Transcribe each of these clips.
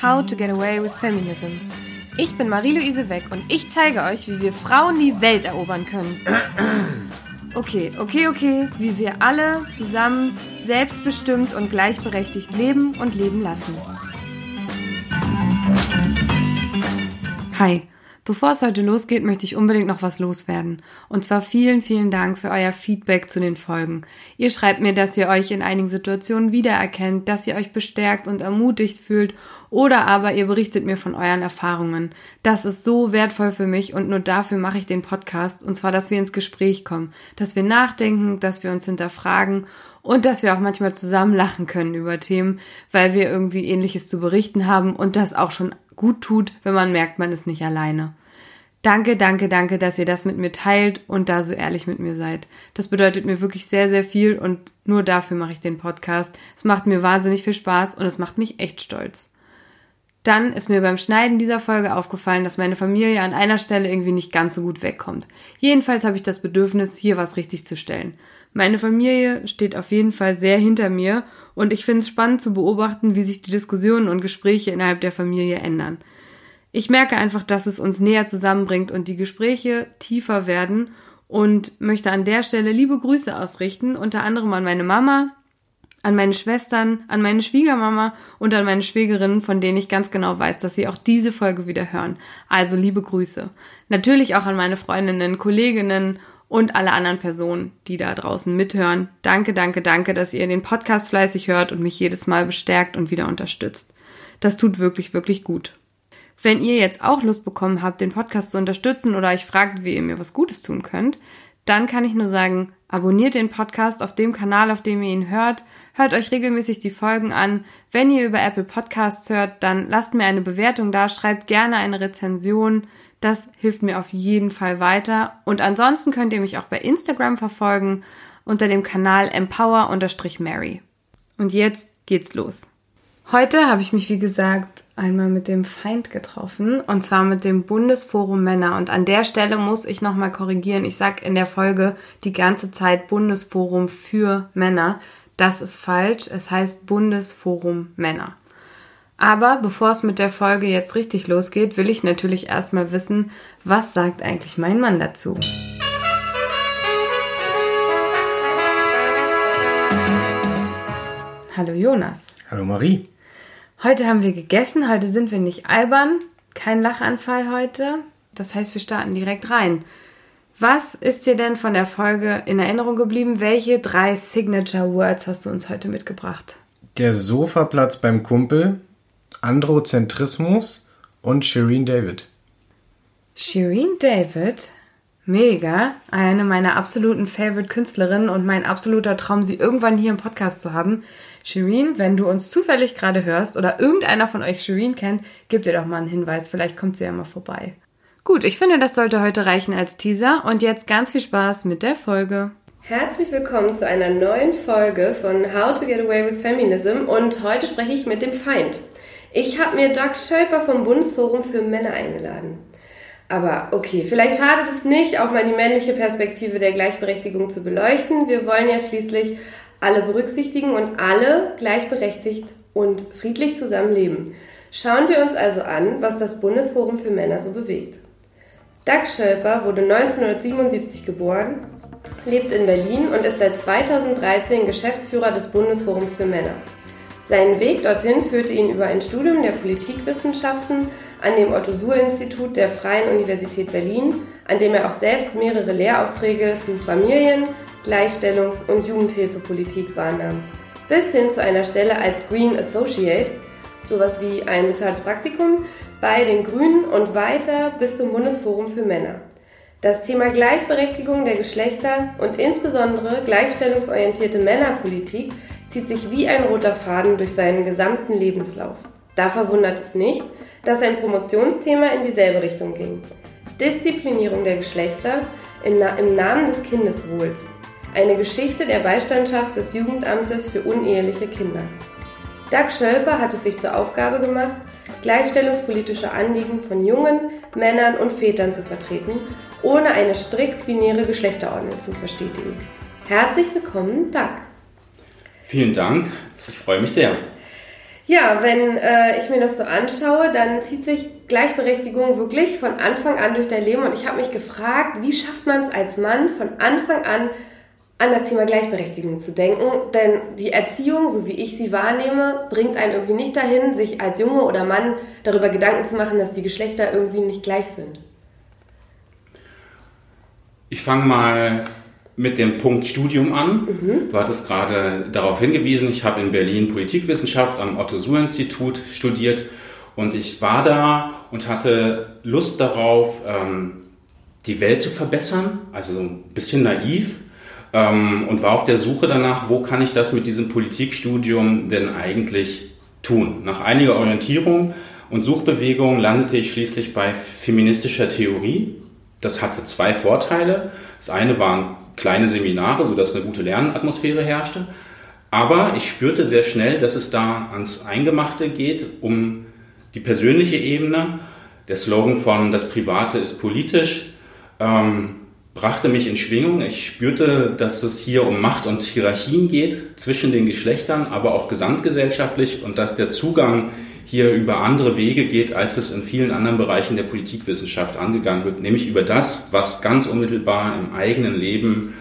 How to Get Away with Feminism. Ich bin Marie-Louise Weck und ich zeige euch, wie wir Frauen die Welt erobern können. Okay, okay, okay, wie wir alle zusammen selbstbestimmt und gleichberechtigt leben und leben lassen. Hi. Bevor es heute losgeht, möchte ich unbedingt noch was loswerden. Und zwar vielen, vielen Dank für euer Feedback zu den Folgen. Ihr schreibt mir, dass ihr euch in einigen Situationen wiedererkennt, dass ihr euch bestärkt und ermutigt fühlt oder aber ihr berichtet mir von euren Erfahrungen. Das ist so wertvoll für mich und nur dafür mache ich den Podcast. Und zwar, dass wir ins Gespräch kommen, dass wir nachdenken, dass wir uns hinterfragen und dass wir auch manchmal zusammen lachen können über Themen, weil wir irgendwie ähnliches zu berichten haben und das auch schon gut tut, wenn man merkt, man ist nicht alleine. Danke, danke, danke, dass ihr das mit mir teilt und da so ehrlich mit mir seid. Das bedeutet mir wirklich sehr, sehr viel und nur dafür mache ich den Podcast. Es macht mir wahnsinnig viel Spaß und es macht mich echt stolz. Dann ist mir beim Schneiden dieser Folge aufgefallen, dass meine Familie an einer Stelle irgendwie nicht ganz so gut wegkommt. Jedenfalls habe ich das Bedürfnis, hier was richtig zu stellen. Meine Familie steht auf jeden Fall sehr hinter mir und ich finde es spannend zu beobachten, wie sich die Diskussionen und Gespräche innerhalb der Familie ändern. Ich merke einfach, dass es uns näher zusammenbringt und die Gespräche tiefer werden und möchte an der Stelle liebe Grüße ausrichten, unter anderem an meine Mama, an meine Schwestern, an meine Schwiegermama und an meine Schwägerinnen, von denen ich ganz genau weiß, dass sie auch diese Folge wieder hören. Also liebe Grüße. Natürlich auch an meine Freundinnen, Kolleginnen und alle anderen Personen, die da draußen mithören. Danke, danke, danke, dass ihr den Podcast fleißig hört und mich jedes Mal bestärkt und wieder unterstützt. Das tut wirklich, wirklich gut. Wenn ihr jetzt auch Lust bekommen habt, den Podcast zu unterstützen oder euch fragt, wie ihr mir was Gutes tun könnt, dann kann ich nur sagen, abonniert den Podcast auf dem Kanal, auf dem ihr ihn hört, hört euch regelmäßig die Folgen an. Wenn ihr über Apple Podcasts hört, dann lasst mir eine Bewertung da, schreibt gerne eine Rezension. Das hilft mir auf jeden Fall weiter. Und ansonsten könnt ihr mich auch bei Instagram verfolgen unter dem Kanal empower-mary. Und jetzt geht's los. Heute habe ich mich, wie gesagt, einmal mit dem Feind getroffen und zwar mit dem Bundesforum Männer. Und an der Stelle muss ich nochmal korrigieren. Ich sage in der Folge die ganze Zeit Bundesforum für Männer. Das ist falsch. Es heißt Bundesforum Männer. Aber bevor es mit der Folge jetzt richtig losgeht, will ich natürlich erstmal wissen, was sagt eigentlich mein Mann dazu? Hallo Jonas. Hallo Marie. Heute haben wir gegessen, heute sind wir nicht albern, kein Lachanfall heute. Das heißt, wir starten direkt rein. Was ist dir denn von der Folge in Erinnerung geblieben? Welche drei Signature Words hast du uns heute mitgebracht? Der Sofaplatz beim Kumpel, Androzentrismus und Shireen David. Shireen David, mega, eine meiner absoluten Favorite Künstlerinnen und mein absoluter Traum, sie irgendwann hier im Podcast zu haben. Shireen, wenn du uns zufällig gerade hörst oder irgendeiner von euch Shireen kennt, gib dir doch mal einen Hinweis, vielleicht kommt sie ja mal vorbei. Gut, ich finde, das sollte heute reichen als Teaser und jetzt ganz viel Spaß mit der Folge. Herzlich willkommen zu einer neuen Folge von How to Get Away with Feminism und heute spreche ich mit dem Feind. Ich habe mir Doug Schölper vom Bundesforum für Männer eingeladen. Aber okay, vielleicht schadet es nicht, auch mal die männliche Perspektive der Gleichberechtigung zu beleuchten. Wir wollen ja schließlich alle berücksichtigen und alle gleichberechtigt und friedlich zusammenleben. Schauen wir uns also an, was das Bundesforum für Männer so bewegt. Doug Schölper wurde 1977 geboren, lebt in Berlin und ist seit 2013 Geschäftsführer des Bundesforums für Männer. Sein Weg dorthin führte ihn über ein Studium der Politikwissenschaften an dem Otto-Suhr-Institut der Freien Universität Berlin, an dem er auch selbst mehrere Lehraufträge zu Familien-, Gleichstellungs- und Jugendhilfepolitik wahrnahm, bis hin zu einer Stelle als Green Associate, sowas wie ein bezahltes Praktikum, bei den Grünen und weiter bis zum Bundesforum für Männer. Das Thema Gleichberechtigung der Geschlechter und insbesondere gleichstellungsorientierte Männerpolitik zieht sich wie ein roter Faden durch seinen gesamten Lebenslauf. Da verwundert es nicht, dass sein Promotionsthema in dieselbe Richtung ging. Disziplinierung der Geschlechter im Namen des Kindeswohls. Eine Geschichte der Beistandschaft des Jugendamtes für uneheliche Kinder. Doug Schölper hat es sich zur Aufgabe gemacht, gleichstellungspolitische Anliegen von Jungen, Männern und Vätern zu vertreten, ohne eine strikt binäre Geschlechterordnung zu verstetigen. Herzlich willkommen, Doug! Vielen Dank. Ich freue mich sehr. Ja, wenn äh, ich mir das so anschaue, dann zieht sich Gleichberechtigung wirklich von Anfang an durch dein Leben. Und ich habe mich gefragt, wie schafft man es als Mann von Anfang an an das Thema Gleichberechtigung zu denken? Denn die Erziehung, so wie ich sie wahrnehme, bringt einen irgendwie nicht dahin, sich als Junge oder Mann darüber Gedanken zu machen, dass die Geschlechter irgendwie nicht gleich sind. Ich fange mal mit dem Punkt Studium an. Mhm. Du hattest gerade darauf hingewiesen, ich habe in Berlin Politikwissenschaft am Otto-Suhr-Institut studiert und ich war da und hatte Lust darauf, ähm, die Welt zu verbessern, also so ein bisschen naiv ähm, und war auf der Suche danach, wo kann ich das mit diesem Politikstudium denn eigentlich tun. Nach einiger Orientierung und Suchbewegung landete ich schließlich bei feministischer Theorie. Das hatte zwei Vorteile. Das eine waren kleine Seminare, sodass eine gute Lernatmosphäre herrschte. Aber ich spürte sehr schnell, dass es da ans Eingemachte geht, um die persönliche Ebene. Der Slogan von Das Private ist politisch ähm, brachte mich in Schwingung. Ich spürte, dass es hier um Macht und Hierarchien geht zwischen den Geschlechtern, aber auch gesamtgesellschaftlich und dass der Zugang hier über andere Wege geht, als es in vielen anderen Bereichen der Politikwissenschaft angegangen wird, nämlich über das, was ganz unmittelbar im eigenen Leben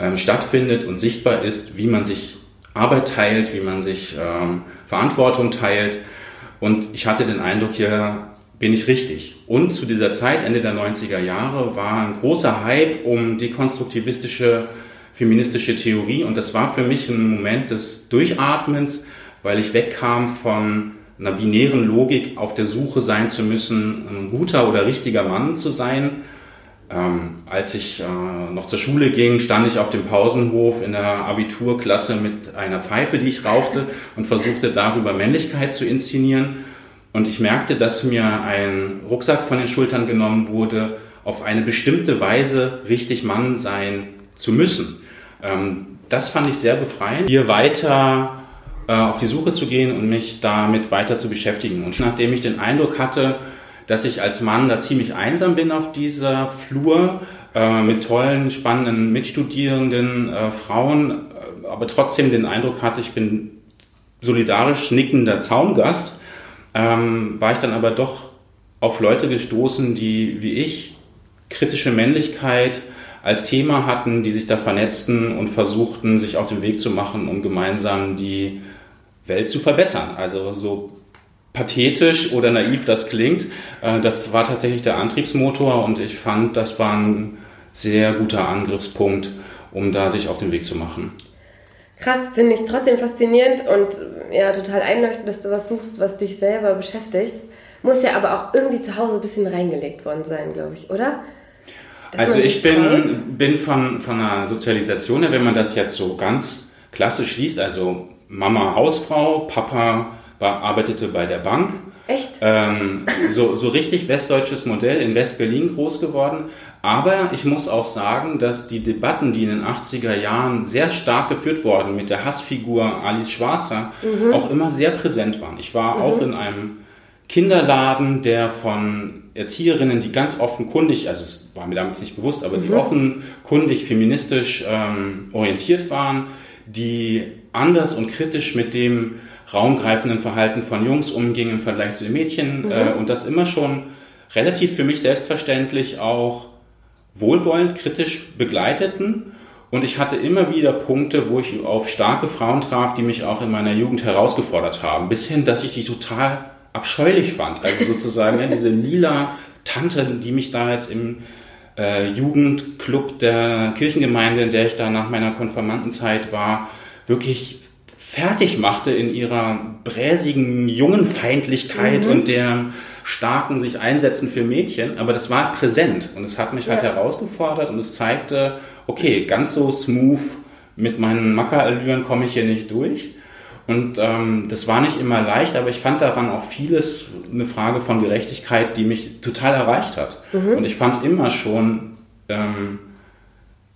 ähm, stattfindet und sichtbar ist, wie man sich Arbeit teilt, wie man sich ähm, Verantwortung teilt. Und ich hatte den Eindruck, hier bin ich richtig. Und zu dieser Zeit, Ende der 90er Jahre, war ein großer Hype um dekonstruktivistische feministische Theorie und das war für mich ein Moment des Durchatmens, weil ich wegkam von einer binären Logik auf der Suche sein zu müssen, ein guter oder richtiger Mann zu sein. Ähm, als ich äh, noch zur Schule ging, stand ich auf dem Pausenhof in der Abiturklasse mit einer Pfeife, die ich rauchte und versuchte darüber Männlichkeit zu inszenieren. Und ich merkte, dass mir ein Rucksack von den Schultern genommen wurde, auf eine bestimmte Weise richtig Mann sein zu müssen. Ähm, das fand ich sehr befreiend. Hier weiter äh, auf die Suche zu gehen und mich damit weiter zu beschäftigen. Und nachdem ich den Eindruck hatte, dass ich als Mann da ziemlich einsam bin auf dieser Flur, äh, mit tollen, spannenden Mitstudierenden äh, Frauen, aber trotzdem den Eindruck hatte, ich bin solidarisch nickender Zaungast, ähm, war ich dann aber doch auf Leute gestoßen, die wie ich kritische Männlichkeit als Thema hatten, die sich da vernetzten und versuchten, sich auf den Weg zu machen, um gemeinsam die Welt zu verbessern. Also so pathetisch oder naiv das klingt, äh, das war tatsächlich der Antriebsmotor und ich fand, das war ein sehr guter Angriffspunkt, um da sich auf den Weg zu machen. Krass, finde ich trotzdem faszinierend und ja, total einleuchtend, dass du was suchst, was dich selber beschäftigt. Muss ja aber auch irgendwie zu Hause ein bisschen reingelegt worden sein, glaube ich, oder? Dass also ich bin, bin von, von einer Sozialisation her, wenn man das jetzt so ganz klassisch liest, also Mama Hausfrau, Papa war, arbeitete bei der Bank. Echt? Ähm, so, so richtig westdeutsches Modell in West-Berlin groß geworden. Aber ich muss auch sagen, dass die Debatten, die in den 80er Jahren sehr stark geführt wurden mit der Hassfigur Alice Schwarzer, mhm. auch immer sehr präsent waren. Ich war mhm. auch in einem Kinderladen, der von Erzieherinnen, die ganz offenkundig, also es war mir damit nicht bewusst, aber mhm. die offenkundig feministisch ähm, orientiert waren, die anders und kritisch mit dem raumgreifenden Verhalten von Jungs umgingen im Vergleich zu den Mädchen mhm. äh, und das immer schon relativ für mich selbstverständlich auch wohlwollend, kritisch begleiteten. Und ich hatte immer wieder Punkte, wo ich auf starke Frauen traf, die mich auch in meiner Jugend herausgefordert haben. Bis hin, dass ich sie total abscheulich fand. Also sozusagen ja, diese lila Tante, die mich da jetzt im äh, Jugendclub der Kirchengemeinde, in der ich da nach meiner Konfirmandenzeit war, wirklich fertig machte in ihrer bräsigen Jungenfeindlichkeit mhm. und der starken sich einsetzen für Mädchen. Aber das war präsent und es hat mich halt ja. halt herausgefordert und es zeigte, okay, ganz so smooth mit meinen Mackerallüren komme ich hier nicht durch. Und ähm, das war nicht immer leicht, aber ich fand daran auch vieles eine Frage von Gerechtigkeit, die mich total erreicht hat. Mhm. Und ich fand immer schon ähm,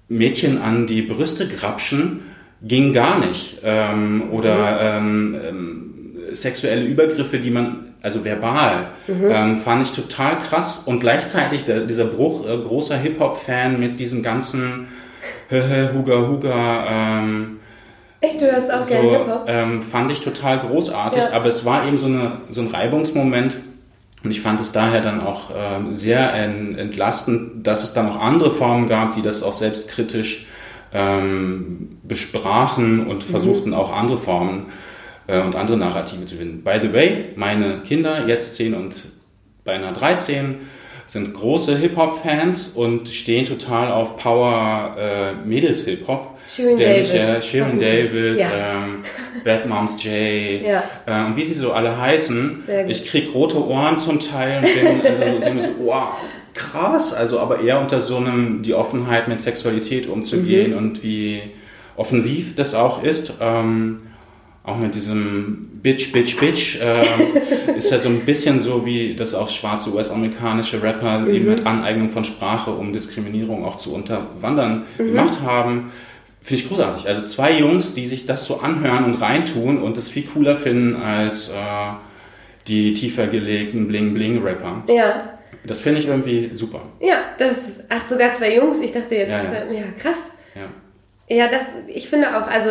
Mädchen an die Brüste grapschen, ging gar nicht. Ähm, oder ähm, ähm, sexuelle Übergriffe, die man, also verbal, mhm. ähm, fand ich total krass. Und gleichzeitig der, dieser Bruch, äh, großer Hip-Hop-Fan mit diesem ganzen Huga Huga, ähm, Echt, du hörst auch so, gerne Hip-Hop? Ähm, fand ich total großartig, Ja. aber es war eben so, eine, so ein Reibungsmoment und ich fand es daher dann auch ähm, sehr en, entlastend, dass es dann auch andere Formen gab, die das auch selbstkritisch ähm, besprachen und versuchten auch andere Formen äh, und andere Narrative zu finden. By the way, meine Kinder, jetzt 10 und beinahe 13, sind große Hip-Hop-Fans und stehen total auf Power äh. Shirin der David. äh, Shirin. David, Ja. ähm, Bad Moms J Ja. äh, und wie sie so alle heißen. Ich krieg rote Ohren zum Teil und bin, also, so, wow, krass. Also aber eher unter so einem, die Offenheit mit Sexualität umzugehen Mhm. und wie offensiv das auch ist. Ähm, auch mit diesem Bitch, Bitch, Bitch ähm, ist ja so ein bisschen so, wie das auch schwarze US-amerikanische Rapper Mhm. eben mit Aneignung von Sprache, um Diskriminierung auch zu unterwandern, Mhm. gemacht haben. Finde ich großartig. Also zwei Jungs, die sich das so anhören und reintun und das viel cooler finden als äh, die tiefer gelegten Bling-Bling-Rapper. Ja. Das finde ich irgendwie super. Ja, das ach, sogar zwei Jungs. Ich dachte jetzt, Ja, ja, ja. krass. Ja. Ja, das, ich finde auch, also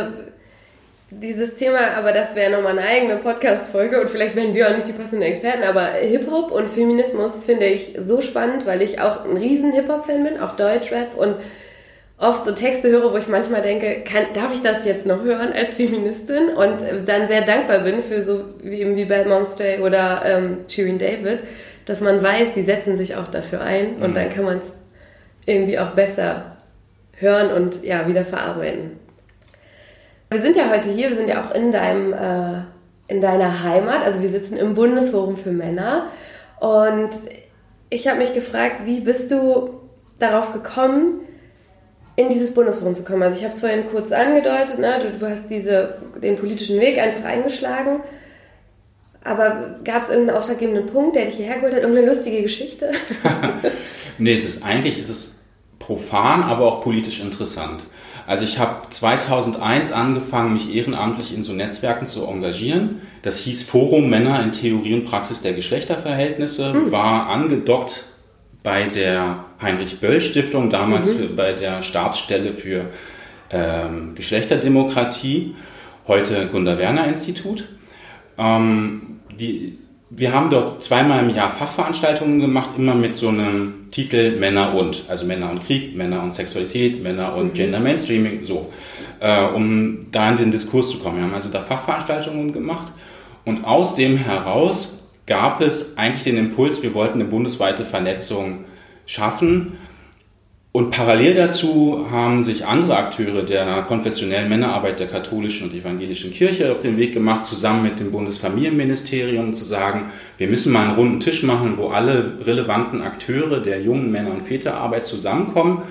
dieses Thema, aber das wäre nochmal eine eigene Podcast-Folge und vielleicht wären wir auch nicht die passenden Experten, aber Hip-Hop und Feminismus finde ich so spannend, weil ich auch ein riesen Hip-Hop-Fan bin, auch Deutschrap und oft so Texte höre, wo ich manchmal denke, kann, darf ich das jetzt noch hören als Feministin? Und dann sehr dankbar bin für so wie eben wie Bad Moms Day oder ähm, Shirin David, dass man weiß, die setzen sich auch dafür ein und dann kann man es irgendwie auch besser hören und ja, wieder verarbeiten. Wir sind ja heute hier, wir sind ja auch in deinem, äh, in deiner Heimat, also wir sitzen im Bundesforum für Männer und ich habe mich gefragt, wie bist du darauf gekommen, in dieses Bundesforum zu kommen? Also ich habe es vorhin kurz angedeutet, ne? du, du hast diese, den politischen Weg einfach eingeschlagen, aber gab es irgendeinen ausschlaggebenden Punkt, der dich hierher geholt hat, irgendeine lustige Geschichte? Nee, es ist eigentlich ist es profan, aber auch politisch interessant. Also ich habe 2001 angefangen, mich ehrenamtlich in so Netzwerken zu engagieren. Das hieß Forum Männer in Theorie und Praxis der Geschlechterverhältnisse, war angedockt bei der Heinrich Böll Stiftung, damals bei der Stabsstelle für ähm, Geschlechterdemokratie, heute Gunda Werner Institut. Ähm, die, wir haben dort zweimal im Jahr Fachveranstaltungen gemacht, immer mit so einem Titel Männer und, also Männer und Krieg, Männer und Sexualität, Männer und Gender Mainstreaming, so, äh, um da in den Diskurs zu kommen. Wir haben also da Fachveranstaltungen gemacht und aus dem heraus gab es eigentlich den Impuls, wir wollten eine bundesweite Vernetzung schaffen. Und parallel dazu haben sich andere Akteure der konfessionellen Männerarbeit der katholischen und evangelischen Kirche auf den Weg gemacht, zusammen mit dem Bundesfamilienministerium zu sagen, wir müssen mal einen runden Tisch machen, wo alle relevanten Akteure der jungen Männer- und Väterarbeit zusammenkommen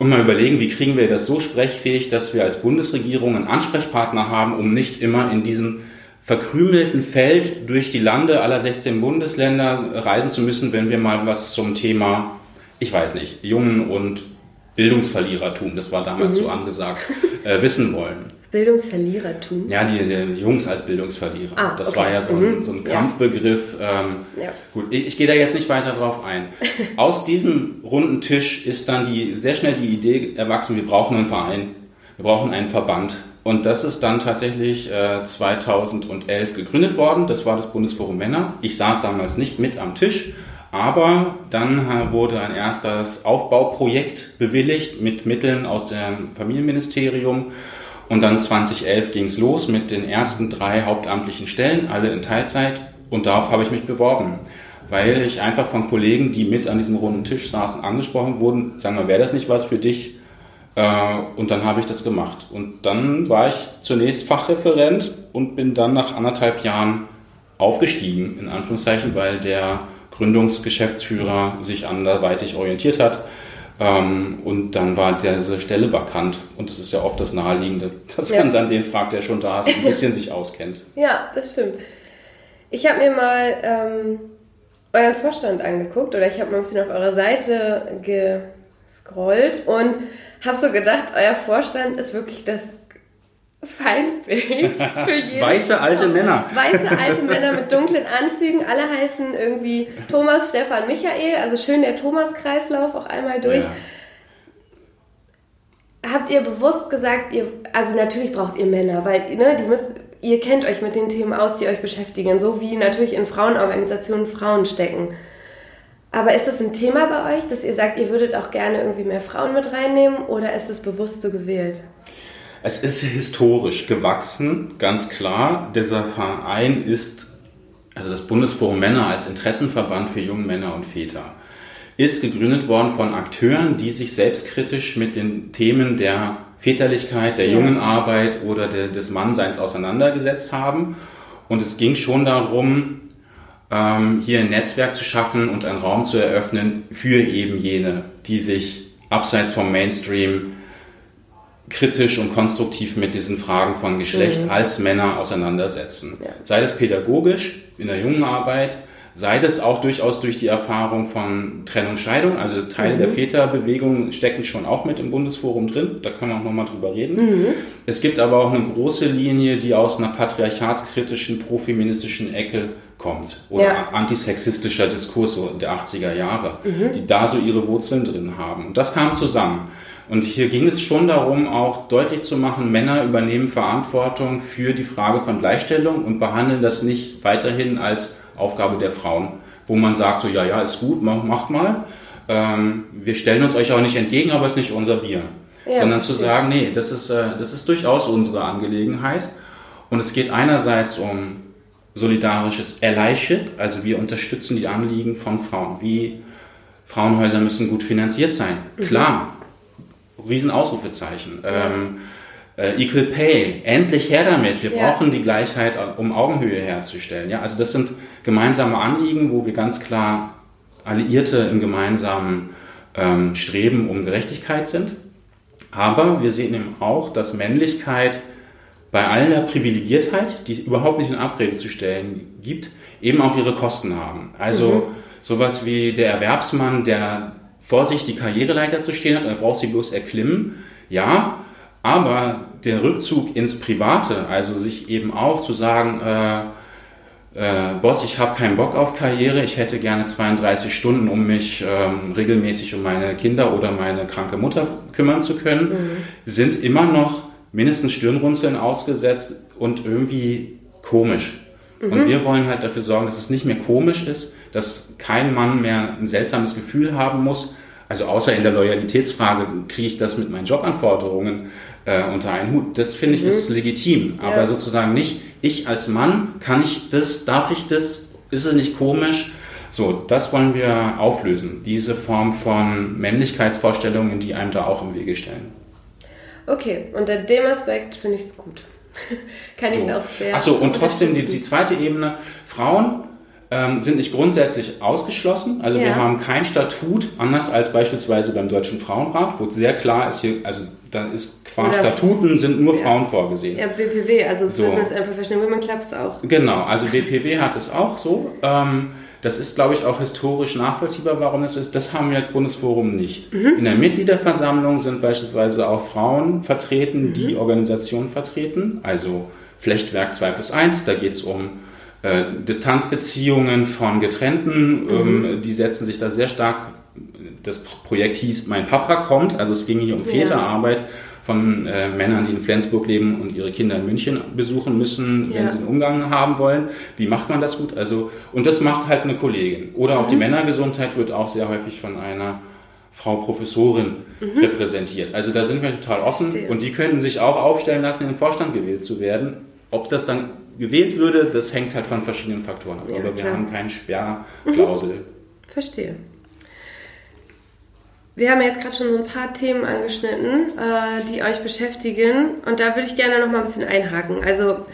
und mal überlegen, wie kriegen wir das so sprechfähig, dass wir als Bundesregierung einen Ansprechpartner haben, um nicht immer in diesem verkrümelten Feld durch die Lande aller 16 Bundesländer reisen zu müssen, wenn wir mal was zum Thema, ich weiß nicht, Jungen und Bildungsverlierertum, das war damals so angesagt, äh, wissen wollen. Bildungsverlierertum. Ja, die, die Jungs als Bildungsverlierer. Ah, das okay. war ja so ein, Mhm. so ein. Kampfbegriff. Ähm, Ja. Gut, ich, ich gehe da jetzt nicht weiter drauf ein. Aus diesem runden Tisch ist dann die, sehr schnell die Idee erwachsen, wir brauchen einen Verein, wir brauchen einen Verband. Und das ist dann tatsächlich äh, 2011 gegründet worden. Das war das Bundesforum Männer. Ich saß damals nicht mit am Tisch, aber dann wurde ein erstes Aufbauprojekt bewilligt mit Mitteln aus dem Familienministerium. Und dann 2011 ging es los mit den ersten drei hauptamtlichen Stellen, alle in Teilzeit. Und darauf habe ich mich beworben, weil ich einfach von Kollegen, die mit an diesem runden Tisch saßen, angesprochen wurden, sagen wir, wäre das nicht was für dich? Äh, Und dann habe ich das gemacht. Und dann war ich zunächst Fachreferent und bin dann nach anderthalb Jahren aufgestiegen, in Anführungszeichen, weil der Gründungsgeschäftsführer sich anderweitig orientiert hat. Ähm, Und dann war diese Stelle vakant. Und das ist ja oft das Naheliegende, dass Ja. man dann den fragt, der schon da ist, ein bisschen sich auskennt. Ja, das stimmt. Ich habe mir mal ähm, euren Vorstand angeguckt oder ich habe mal ein bisschen auf eurer Seite gescrollt und habe so gedacht, euer Vorstand ist wirklich das Feindbild für jeden. Weiße alte Männer. Weiße alte Männer mit dunklen Anzügen. Alle heißen irgendwie Thomas, Stefan, Michael. Also schön der Thomas-Kreislauf auch einmal durch. Ja. habt ihr bewusst gesagt, ihr, also natürlich braucht ihr Männer, weil ne, die müssen, ihr kennt euch mit den Themen aus, die euch beschäftigen, so wie natürlich in Frauenorganisationen Frauen stecken. Aber ist das ein Thema bei euch, dass ihr sagt, ihr würdet auch gerne irgendwie mehr Frauen mit reinnehmen oder ist es bewusst so gewählt? Es ist historisch gewachsen, ganz klar. Dieser Verein ist, also das Bundesforum Männer als Interessenverband für junge Männer und Väter, ist gegründet worden von Akteuren, die sich selbstkritisch mit den Themen der Väterlichkeit, der jungen Arbeit oder der, des Mannseins auseinandergesetzt haben. Und es ging schon darum, ähm, hier ein Netzwerk zu schaffen und einen Raum zu eröffnen für eben jene, die sich abseits vom Mainstream kritisch und konstruktiv mit diesen Fragen von Geschlecht mhm. als Männer auseinandersetzen. Ja. Sei das pädagogisch in der jungen Arbeit, sei das auch durchaus durch die Erfahrung von Trennung, Scheidung. Also Teile mhm. der Väterbewegung stecken schon auch mit im Bundesforum drin. Da können wir auch nochmal drüber reden. Mhm. Es gibt aber auch eine große Linie, die aus einer patriarchatskritischen, profeministischen Ecke kommt. Oder ja. antisexistischer Diskurs der 80er Jahre, mhm. die da so ihre Wurzeln drin haben. Und das kam zusammen. Und hier ging es schon darum, auch deutlich zu machen, Männer übernehmen Verantwortung für die Frage von Gleichstellung und behandeln das nicht weiterhin als Aufgabe der Frauen, wo man sagt, so ja, ja, ist gut, macht mal. Ähm, wir stellen uns euch auch nicht entgegen, aber es ist nicht unser Bier. Ja, Sondern zu sagen, nee, das ist, äh, das ist durchaus unsere Angelegenheit. Und es geht einerseits um solidarisches Allyship, also wir unterstützen die Anliegen von Frauen. Wie Frauenhäuser müssen gut finanziert sein. Mhm. Klar, Riesenausrufezeichen. Ähm, äh, Equal Pay, endlich her damit. Wir ja. brauchen die Gleichheit, um Augenhöhe herzustellen. Ja, also das sind gemeinsame Anliegen, wo wir ganz klar Alliierte im gemeinsamen ähm, Streben um Gerechtigkeit sind. Aber wir sehen eben auch, dass Männlichkeit bei aller Privilegiertheit, die es überhaupt nicht in Abrede zu stellen gibt, eben auch ihre Kosten haben. Also mhm. sowas wie der Erwerbsmann, der vor sich die Karriereleiter zu stehen hat, er braucht sie bloß erklimmen. Ja, aber der Rückzug ins Private, also sich eben auch zu sagen, äh, äh, Boss, ich habe keinen Bock auf Karriere, ich hätte gerne 32 Stunden, um mich ähm, regelmäßig um meine Kinder oder meine kranke Mutter kümmern zu können, mhm. sind immer noch mindestens Stirnrunzeln ausgesetzt und irgendwie komisch. Mhm. Und wir wollen halt dafür sorgen, dass es nicht mehr komisch ist, dass kein Mann mehr ein seltsames Gefühl haben muss. Also außer in der Loyalitätsfrage kriege ich das mit meinen Jobanforderungen äh, unter einen Hut. Das finde ich mhm. ist legitim. Aber ja. sozusagen nicht, ich als Mann, kann ich das, darf ich das, ist es nicht komisch? So, das wollen wir auflösen. Diese Form von Männlichkeitsvorstellungen, die einem da auch im Wege stellen. Okay, unter dem Aspekt finde ich es gut. Kann so. ich es auch sehr. Achso, und trotzdem die, die zweite Ebene, Frauen ähm, sind nicht grundsätzlich ausgeschlossen. Also ja. wir haben kein Statut, anders als beispielsweise beim Deutschen Frauenrat, wo sehr klar ist hier, also da ist qua Oder Statuten sind nur ja. Frauen vorgesehen. Ja, BPW, also so. Business and Professional Women Clubs auch. Genau, also BPW hat es auch so. Ähm, das ist, glaube ich, auch historisch nachvollziehbar, warum das so ist. Das haben wir als Bundesforum nicht. Mhm. In der Mitgliederversammlung sind beispielsweise auch Frauen vertreten, mhm. die Organisationen vertreten. Also Flechtwerk 2 plus 1, da geht es um äh, Distanzbeziehungen von Getrennten. Mhm. Ähm, die setzen sich da sehr stark. Das Projekt hieß Mein Papa kommt. Also es ging hier um Väterarbeit. Ja von äh, Männern, die in Flensburg leben und ihre Kinder in München besuchen müssen, ja. wenn sie einen Umgang haben wollen. Wie macht man das gut? Also, und das macht halt eine Kollegin. Oder auch mhm. die Männergesundheit wird auch sehr häufig von einer Frau Professorin mhm. repräsentiert. Also da sind wir total offen Verstehe. und die könnten sich auch aufstellen lassen, in den Vorstand gewählt zu werden. Ob das dann gewählt würde, das hängt halt von verschiedenen Faktoren ab. Ja, Aber wir haben keine Sperrklausel. Mhm. Verstehe. Wir haben jetzt gerade schon so ein paar Themen angeschnitten, äh, die euch beschäftigen. Und da würde ich gerne noch mal ein bisschen einhaken. Also,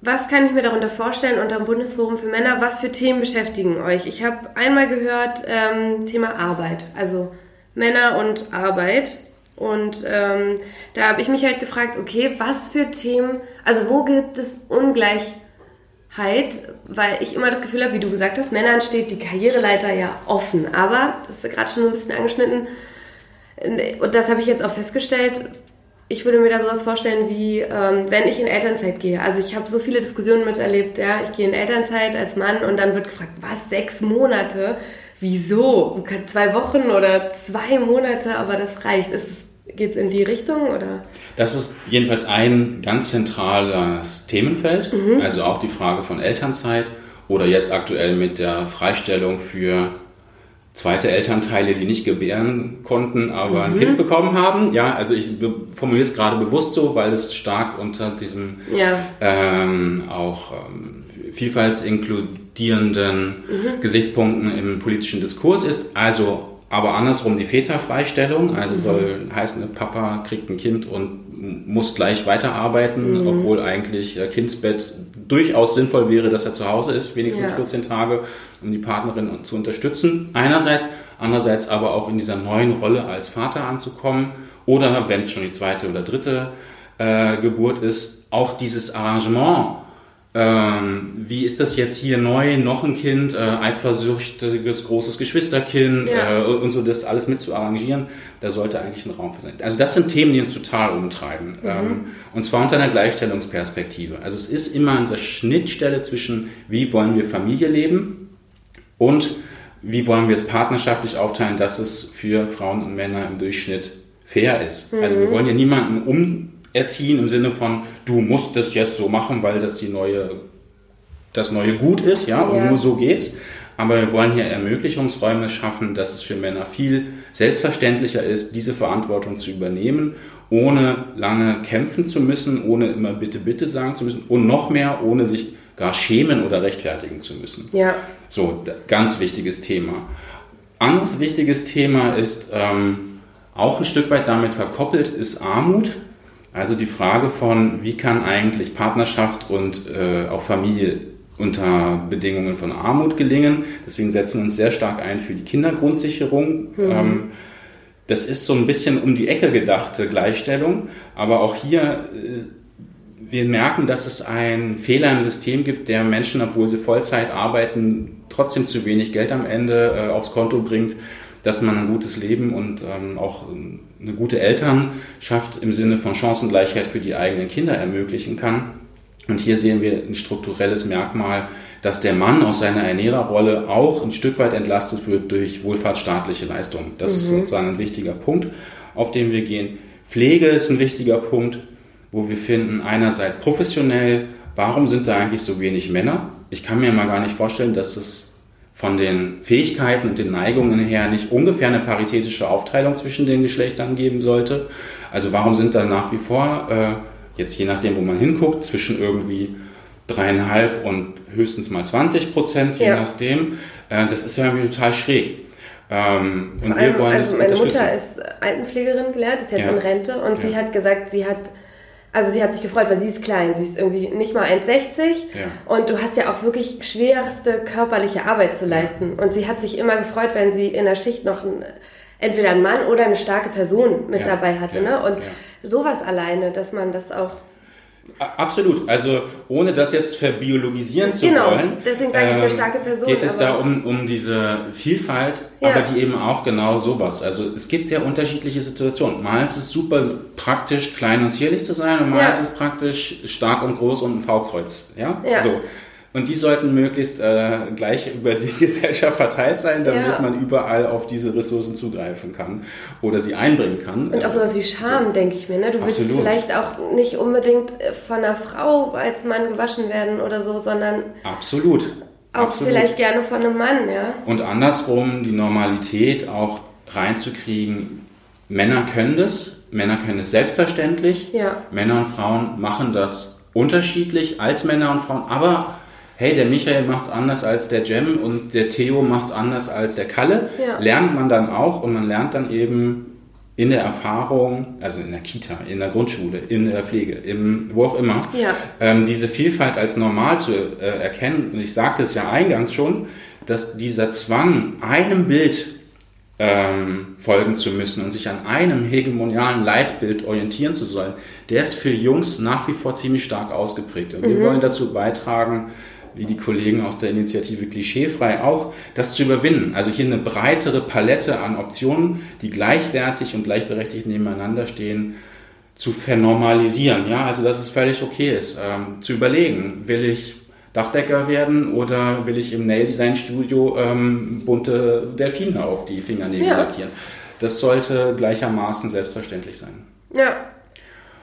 was kann ich mir darunter vorstellen unter dem Bundesforum für Männer? Was für Themen beschäftigen euch? Ich habe einmal gehört, ähm, Thema Arbeit. Also Männer und Arbeit. Und ähm, da habe ich mich halt gefragt, okay, was für Themen, also wo gibt es Ungleich weil ich immer das Gefühl habe, wie du gesagt hast, Männern steht die Karriereleiter ja offen. Aber, du hast gerade schon so ein bisschen angeschnitten, und das habe ich jetzt auch festgestellt, ich würde mir da sowas vorstellen wie, ähm, wenn ich in Elternzeit gehe. Also ich habe so viele Diskussionen miterlebt, ja, ich gehe in Elternzeit als Mann und dann wird gefragt, was, sechs Monate? Wieso? Zwei Wochen oder zwei Monate, aber das reicht. Es Geht es in die Richtung oder? Das ist jedenfalls ein ganz zentrales Themenfeld, mhm. also auch die Frage von Elternzeit oder jetzt aktuell mit der Freistellung für zweite Elternteile, die nicht gebären konnten, aber mhm. ein Kind bekommen haben. Ja, also ich formuliere es gerade bewusst so, weil es stark unter diesem ja. ähm, auch ähm, vielfaltsinkludierenden mhm. Gesichtspunkten im politischen Diskurs ist. Also aber andersrum die Väterfreistellung, also mhm. soll heißen, Papa kriegt ein Kind und muss gleich weiterarbeiten, mhm. obwohl eigentlich äh, Kindsbett durchaus sinnvoll wäre, dass er zu Hause ist, wenigstens ja. 14 Tage, um die Partnerin zu unterstützen. Einerseits, andererseits aber auch in dieser neuen Rolle als Vater anzukommen oder wenn es schon die zweite oder dritte äh, Geburt ist, auch dieses Arrangement ähm, wie ist das jetzt hier neu, noch ein Kind, äh, eifersüchtiges, großes Geschwisterkind ja. äh, und so das alles mit zu arrangieren, da sollte eigentlich ein Raum für sein. Also das sind Themen, die uns total umtreiben. Mhm. Ähm, und zwar unter einer Gleichstellungsperspektive. Also es ist immer dieser Schnittstelle zwischen, wie wollen wir Familie leben und wie wollen wir es partnerschaftlich aufteilen, dass es für Frauen und Männer im Durchschnitt fair ist. Mhm. Also wir mhm. wollen ja niemanden um erziehen im Sinne von, du musst das jetzt so machen, weil das die neue, das neue Gut ist, ja, und nur so geht's. Aber wir wollen hier Ermöglichungsräume schaffen, dass es für Männer viel selbstverständlicher ist, diese Verantwortung zu übernehmen, ohne lange kämpfen zu müssen, ohne immer bitte, bitte sagen zu müssen und noch mehr, ohne sich gar schämen oder rechtfertigen zu müssen. Ja. So, ganz wichtiges Thema. Anderes wichtiges Thema ist ähm, auch ein Stück weit damit verkoppelt, ist Armut. Also die Frage von, wie kann eigentlich Partnerschaft und äh, auch Familie unter Bedingungen von Armut gelingen. Deswegen setzen wir uns sehr stark ein für die Kindergrundsicherung. Mhm. Ähm, das ist so ein bisschen um die Ecke gedachte Gleichstellung, aber auch hier, äh, wir merken, dass es einen Fehler im System gibt, der Menschen, obwohl sie Vollzeit arbeiten, trotzdem zu wenig Geld am Ende äh, aufs Konto bringt dass man ein gutes Leben und ähm, auch eine gute Elternschaft im Sinne von Chancengleichheit für die eigenen Kinder ermöglichen kann. Und hier sehen wir ein strukturelles Merkmal, dass der Mann aus seiner Ernährerrolle auch ein Stück weit entlastet wird durch wohlfahrtsstaatliche Leistungen. Das mhm. ist sozusagen ein wichtiger Punkt, auf den wir gehen. Pflege ist ein wichtiger Punkt, wo wir finden, einerseits professionell, warum sind da eigentlich so wenig Männer? Ich kann mir mal gar nicht vorstellen, dass es von den Fähigkeiten und den Neigungen her nicht ungefähr eine paritätische Aufteilung zwischen den Geschlechtern geben sollte. Also warum sind da nach wie vor, äh, jetzt je nachdem, wo man hinguckt, zwischen irgendwie dreieinhalb und höchstens mal 20 Prozent, je ja. nachdem. Äh, das ist ja irgendwie total schräg. Ähm, und allem, wir wollen also meine Mutter ist Altenpflegerin gelernt, ist jetzt ja. in Rente und ja. sie hat gesagt, sie hat also sie hat sich gefreut, weil sie ist klein, sie ist irgendwie nicht mal 1,60 ja. und du hast ja auch wirklich schwerste körperliche Arbeit zu leisten. Und sie hat sich immer gefreut, wenn sie in der Schicht noch ein, entweder einen Mann oder eine starke Person mit ja. dabei hatte. Ne? Und sowas alleine, dass man das auch Absolut. Also ohne das jetzt verbiologisieren zu genau. wollen, deswegen sage ich eine ähm, starke Person, geht es da um, um diese Vielfalt, ja. aber die eben auch genau sowas. Also es gibt ja unterschiedliche Situationen. Mal ist es super praktisch, klein und zierlich zu sein und mal ja. ist es praktisch stark und groß und ein V-Kreuz. Ja? ja. So. Und die sollten möglichst äh, gleich über die Gesellschaft verteilt sein, damit ja. man überall auf diese Ressourcen zugreifen kann oder sie einbringen kann. Und auch sowas wie Scham, so. denke ich mir. Ne? Du willst vielleicht auch nicht unbedingt von einer Frau als Mann gewaschen werden oder so, sondern Absolut. auch Absolut. vielleicht gerne von einem Mann. Ja? Und andersrum die Normalität auch reinzukriegen. Männer können das, Männer können es selbstverständlich. Ja. Männer und Frauen machen das unterschiedlich als Männer und Frauen, aber hey, der Michael macht es anders als der Jem und der Theo macht es anders als der Kalle, ja. lernt man dann auch und man lernt dann eben in der Erfahrung, also in der Kita, in der Grundschule, in der Pflege, im, wo auch immer, ja. ähm, diese Vielfalt als normal zu äh, erkennen. Und ich sagte es ja eingangs schon, dass dieser Zwang, einem Bild ähm, folgen zu müssen und sich an einem hegemonialen Leitbild orientieren zu sollen, der ist für Jungs nach wie vor ziemlich stark ausgeprägt. Und mhm. wir wollen dazu beitragen, wie die Kollegen aus der Initiative Klischeefrei auch, das zu überwinden. Also hier eine breitere Palette an Optionen, die gleichwertig und gleichberechtigt nebeneinander stehen, zu vernormalisieren. Ja, also dass es völlig okay ist, ähm, zu überlegen, will ich Dachdecker werden oder will ich im Nail Design Studio ähm, bunte Delfine auf die Fingernägel ja. lackieren? Das sollte gleichermaßen selbstverständlich sein. Ja.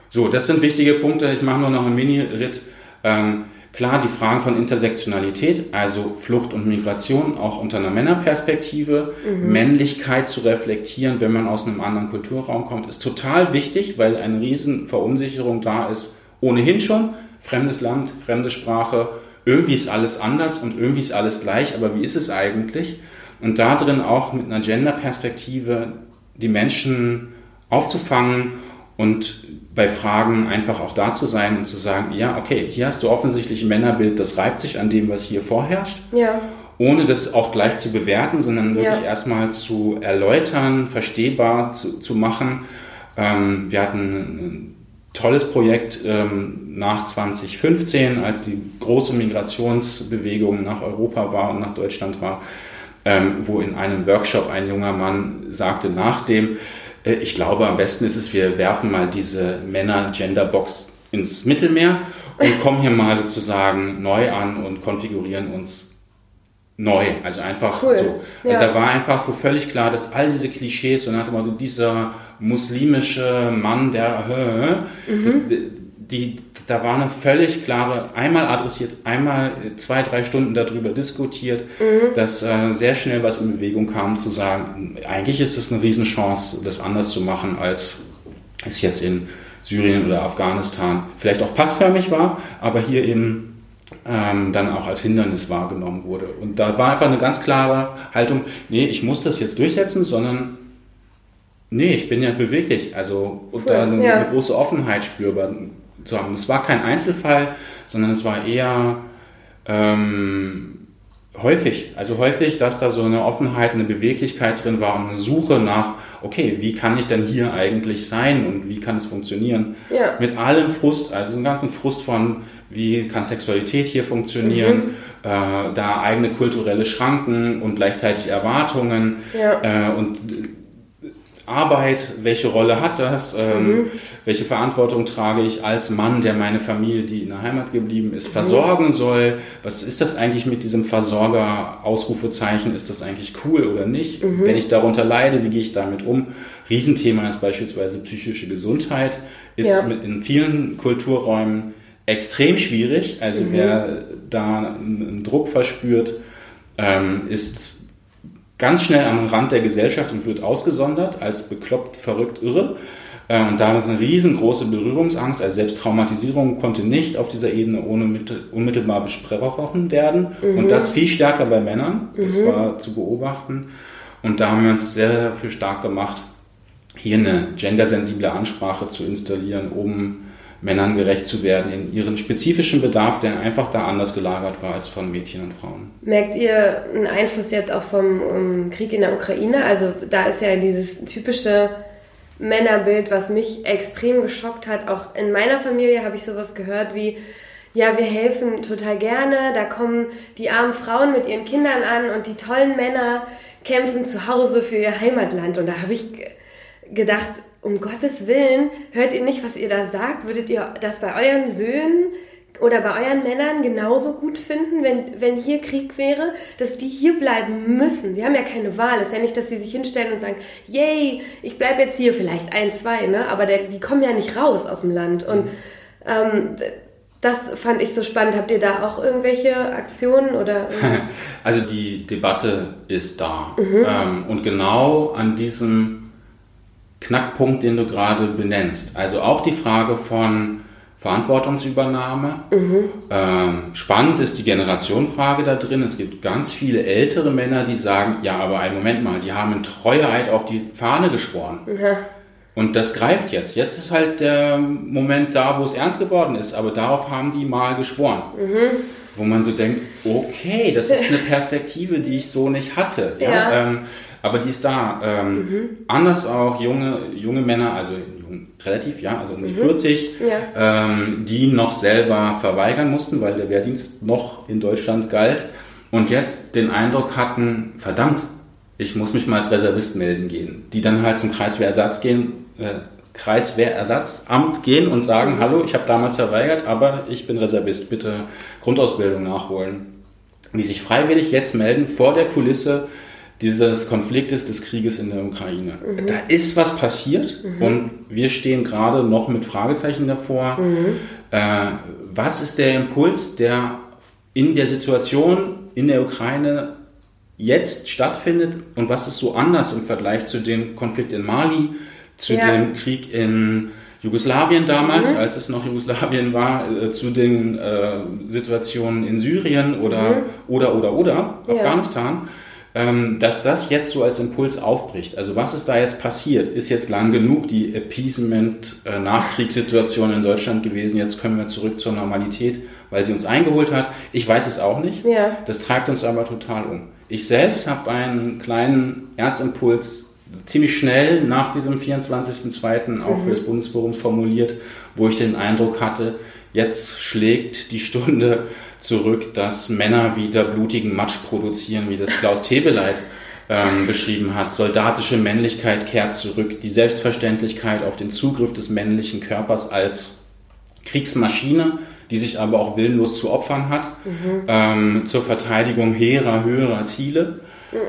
So, das sind wichtige Punkte. Ich mache nur noch einen Mini-Ritt. Ähm, klar, die Fragen von Intersektionalität, also Flucht und Migration, auch unter einer Männerperspektive, mhm. Männlichkeit zu reflektieren, wenn man aus einem anderen Kulturraum kommt, ist total wichtig, weil eine riesen Verunsicherung da ist. Ohnehin schon. Fremdes Land, fremde Sprache. Irgendwie ist alles anders und irgendwie ist alles gleich, aber wie ist es eigentlich? Und da drin auch mit einer Gender-Perspektive die Menschen aufzufangen und bei Fragen einfach auch da zu sein und zu sagen, ja, okay, hier hast du offensichtlich ein Männerbild, das reibt sich an dem, was hier vorherrscht. Ja. Ohne das auch gleich zu bewerten, sondern wirklich ja. erstmal zu erläutern, verstehbar zu, zu machen. Ähm, wir hatten ein tolles Projekt ähm, nach 2015, als die große Migrationsbewegung nach Europa war und nach Deutschland war, ähm, wo in einem Workshop ein junger Mann sagte, nach dem, ich glaube, am besten ist es, wir werfen mal diese Männer-Gender-Box ins Mittelmeer und kommen hier mal sozusagen neu an und konfigurieren uns neu. Also einfach cool. so. Also ja. da war einfach so völlig klar, dass all diese Klischees und dann hatte man so dieser muslimische Mann, der mhm. das, die, da war eine völlig klare, einmal adressiert, einmal zwei, drei Stunden darüber diskutiert, mhm. dass äh, sehr schnell was in Bewegung kam, zu sagen, eigentlich ist es eine Riesenchance, das anders zu machen, als es jetzt in Syrien oder Afghanistan vielleicht auch passförmig war, aber hier eben ähm, dann auch als Hindernis wahrgenommen wurde. Und da war einfach eine ganz klare Haltung, nee, ich muss das jetzt durchsetzen, sondern nee, ich bin ja beweglich. Also und cool. da eine, ja. eine große Offenheit spürbar zu haben. Das war kein Einzelfall, sondern es war eher ähm, häufig, also häufig, dass da so eine Offenheit, eine Beweglichkeit drin war und eine Suche nach, okay, wie kann ich denn hier eigentlich sein und wie kann es funktionieren? Ja. Mit allem Frust, also einen ganzen Frust von, wie kann Sexualität hier funktionieren, mhm. äh, da eigene kulturelle Schranken und gleichzeitig Erwartungen ja. äh, und Arbeit, welche Rolle hat das, ähm, mhm. welche Verantwortung trage ich als Mann, der meine Familie, die in der Heimat geblieben ist, versorgen mhm. soll, was ist das eigentlich mit diesem Versorger, Ausrufezeichen, ist das eigentlich cool oder nicht, mhm. wenn ich darunter leide, wie gehe ich damit um? Riesenthema ist beispielsweise psychische Gesundheit, ist ja. in vielen Kulturräumen extrem schwierig, also mhm. wer da einen Druck verspürt, ähm, ist ganz schnell am Rand der Gesellschaft und wird ausgesondert als bekloppt, verrückt, irre. Äh, und da ist eine riesengroße Berührungsangst. Also selbst Traumatisierung konnte nicht auf dieser Ebene ohne unmittelbar besprochen werden. Mhm. Und das viel stärker bei Männern. Das mhm. war zu beobachten. Und da haben wir uns sehr dafür stark gemacht, hier eine gendersensible Ansprache zu installieren, um Männern gerecht zu werden in ihren spezifischen Bedarf, der einfach da anders gelagert war als von Mädchen und Frauen. Merkt ihr einen Einfluss jetzt auch vom um, Krieg in der Ukraine? Also da ist ja dieses typische Männerbild, was mich extrem geschockt hat. Auch in meiner Familie habe ich sowas gehört wie, ja, wir helfen total gerne, da kommen die armen Frauen mit ihren Kindern an und die tollen Männer kämpfen zu Hause für ihr Heimatland. Und da habe ich gedacht, um Gottes Willen, hört ihr nicht, was ihr da sagt? Würdet ihr das bei euren Söhnen oder bei euren Männern genauso gut finden, wenn, wenn hier Krieg wäre, dass die hier bleiben müssen? Die haben ja keine Wahl. Es ist ja nicht, dass sie sich hinstellen und sagen, yay, ich bleibe jetzt hier, vielleicht ein, zwei, ne? aber der, die kommen ja nicht raus aus dem Land. Und mhm. ähm, das fand ich so spannend. Habt ihr da auch irgendwelche Aktionen oder? Also die Debatte ist da. Mhm. Ähm, und genau an diesem Knackpunkt, den du gerade benennst. Also auch die Frage von Verantwortungsübernahme. Mhm. Ähm, spannend ist die Generationenfrage da drin. Es gibt ganz viele ältere Männer, die sagen, ja, aber einen Moment mal, die haben in Treueheit auf die Fahne geschworen. Mhm. Und das greift jetzt. Jetzt ist halt der Moment da, wo es ernst geworden ist. Aber darauf haben die mal geschworen. Mhm. Wo man so denkt, okay, das ist eine Perspektive, die ich so nicht hatte. Ja. ja. Ähm, aber die ist da. Ähm, mhm. Anders auch junge, junge Männer, also relativ, ja, also um die mhm. 40, ja. ähm, die noch selber verweigern mussten, weil der Wehrdienst noch in Deutschland galt und jetzt den Eindruck hatten, verdammt, ich muss mich mal als Reservist melden gehen. Die dann halt zum Kreiswehrersatz gehen, äh, Kreiswehrersatzamt gehen und sagen, mhm. hallo, ich habe damals verweigert, aber ich bin Reservist, bitte Grundausbildung nachholen. Die sich freiwillig jetzt melden vor der Kulisse, dieses Konfliktes, des Krieges in der Ukraine. Da ist was passiert und wir stehen gerade noch mit Fragezeichen davor. Äh, was ist der Impuls, der in der Situation in der Ukraine jetzt stattfindet und was ist so anders im Vergleich zu dem Konflikt in Mali, zu Ja. dem Krieg in Jugoslawien damals, als es noch Jugoslawien war, äh, zu den äh, Situationen in Syrien oder oder oder oder Ja. Afghanistan, dass das jetzt so als Impuls aufbricht. Also was ist da jetzt passiert? Ist jetzt lang genug die Appeasement-Nachkriegssituation in Deutschland gewesen? Jetzt können wir zurück zur Normalität, weil sie uns eingeholt hat. Ich weiß es auch nicht. Ja. Das treibt uns aber total um. Ich selbst habe einen kleinen Erstimpuls ziemlich schnell nach diesem 24.02. auch für das Bundesforum formuliert, wo ich den Eindruck hatte, jetzt schlägt die Stunde zurück, dass Männer wieder blutigen Matsch produzieren, wie das Klaus Teweleit ähm, beschrieben hat. Soldatische Männlichkeit kehrt zurück, die Selbstverständlichkeit auf den Zugriff des männlichen Körpers als Kriegsmaschine, die sich aber auch willenlos zu opfern hat, ähm, zur Verteidigung hehrer, höherer Ziele.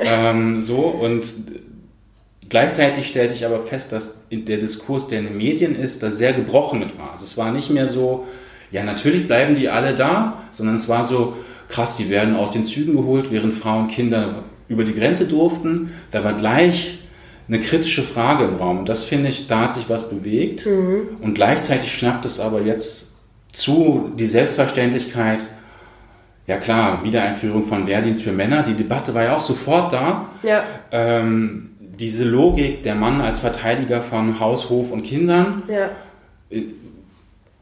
Ähm, so und gleichzeitig stellte ich aber fest, dass in der Diskurs, der in den Medien ist, da sehr gebrochen mit war. Also es war nicht mehr so, ja natürlich bleiben die alle da, sondern es war so, krass, die werden aus den Zügen geholt, während Frauen und Kinder über die Grenze durften. Da war gleich eine kritische Frage im Raum. Und das finde ich, da hat sich was bewegt. Und gleichzeitig schnappt es aber jetzt zu die Selbstverständlichkeit, ja klar, Wiedereinführung von Wehrdienst für Männer. Die Debatte war ja auch sofort da. Ja. Ähm, diese Logik, der Mann als Verteidiger von Haus, Hof und Kindern. Ja.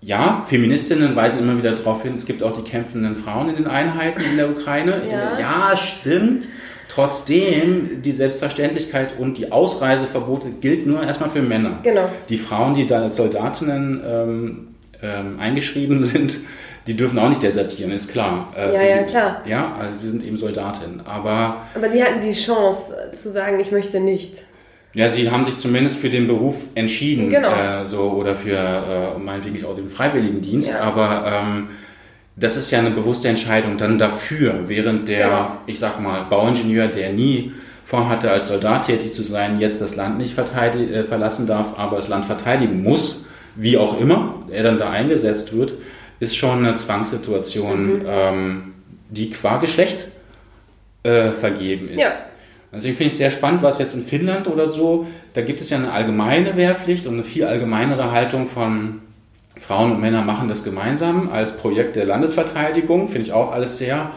Ja, Feministinnen weisen immer wieder darauf hin, es gibt auch die kämpfenden Frauen in den Einheiten in der Ukraine. Ja. ja stimmt. Trotzdem, die Selbstverständlichkeit und die Ausreiseverbote gilt nur erstmal für Männer. Genau. Die Frauen, die da als Soldatinnen ähm, ähm, eingeschrieben sind, die dürfen auch nicht desertieren, ist klar. Äh, Ja, die, ja, klar. Ja, also sie sind eben Soldatinnen. Aber Aber die hatten die Chance zu sagen, ich möchte nicht. Ja, sie haben sich zumindest für den Beruf entschieden. Genau. Äh, so, oder für äh, meinetwegen auch den Freiwilligendienst. Ja. Aber ähm, das ist ja eine bewusste Entscheidung dann dafür, während der, Genau. ich sag mal, Bauingenieur, der nie vorhatte, als Soldat tätig zu sein, jetzt das Land nicht äh, verlassen darf, aber das Land verteidigen muss, wie auch immer er dann da eingesetzt wird, ist schon eine Zwangssituation, Mhm. ähm, die qua Geschlecht äh, vergeben ist. Ja. Finde ich es sehr spannend, was jetzt in Finnland oder so, da gibt es ja eine allgemeine Wehrpflicht und eine viel allgemeinere Haltung von Frauen und Männer machen das gemeinsam als Projekt der Landesverteidigung. Finde ich auch alles sehr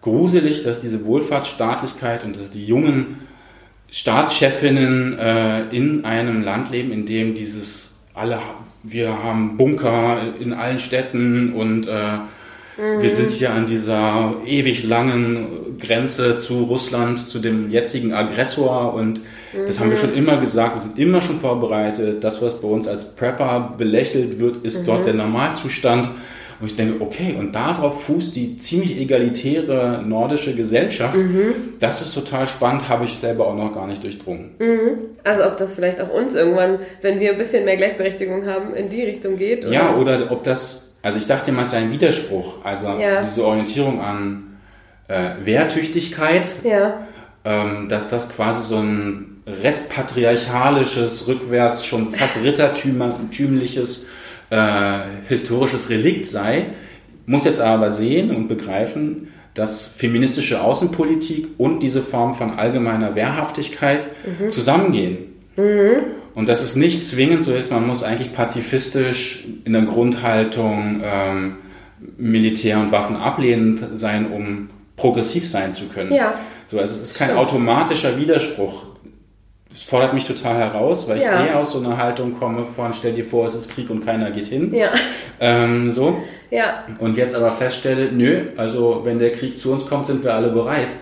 gruselig, dass diese Wohlfahrtsstaatlichkeit und dass die jungen Staatschefinnen äh, in einem Land leben, in dem dieses alle, wir haben Bunker in allen Städten und äh, wir sind hier an dieser ewig langen Grenze zu Russland, zu dem jetzigen Aggressor und das haben wir schon immer gesagt, wir sind immer schon vorbereitet. Das, was bei uns als Prepper belächelt wird, ist dort der Normalzustand. Und ich denke, okay, und darauf fußt die ziemlich egalitäre nordische Gesellschaft. Das ist total spannend, habe ich selber auch noch gar nicht durchdrungen. Also ob das vielleicht auch uns irgendwann, wenn wir ein bisschen mehr Gleichberechtigung haben, in die Richtung geht. Oder? Ja, oder ob das, also ich dachte immer, es sei ein Widerspruch. Also Ja. diese Orientierung an äh, Wehrtüchtigkeit, Ja. ähm, dass das quasi so ein restpatriarchalisches, rückwärts schon fast rittertümliches äh, historisches Relikt sei, muss jetzt aber sehen und begreifen, dass feministische Außenpolitik und diese Form von allgemeiner Wehrhaftigkeit zusammengehen. Und dass es nicht zwingend so ist, man muss eigentlich pazifistisch in der Grundhaltung ähm, Militär und Waffen ablehnend sein, um progressiv sein zu können. Ja. So, also es ist kein Stimmt. automatischer Widerspruch. Es fordert mich total heraus, weil ich Ja. eher aus so einer Haltung komme von stell dir vor, es ist Krieg und keiner geht hin. Ja. Ähm, so. Ja. Und jetzt aber feststelle, nö, also wenn der Krieg zu uns kommt, sind wir alle bereit.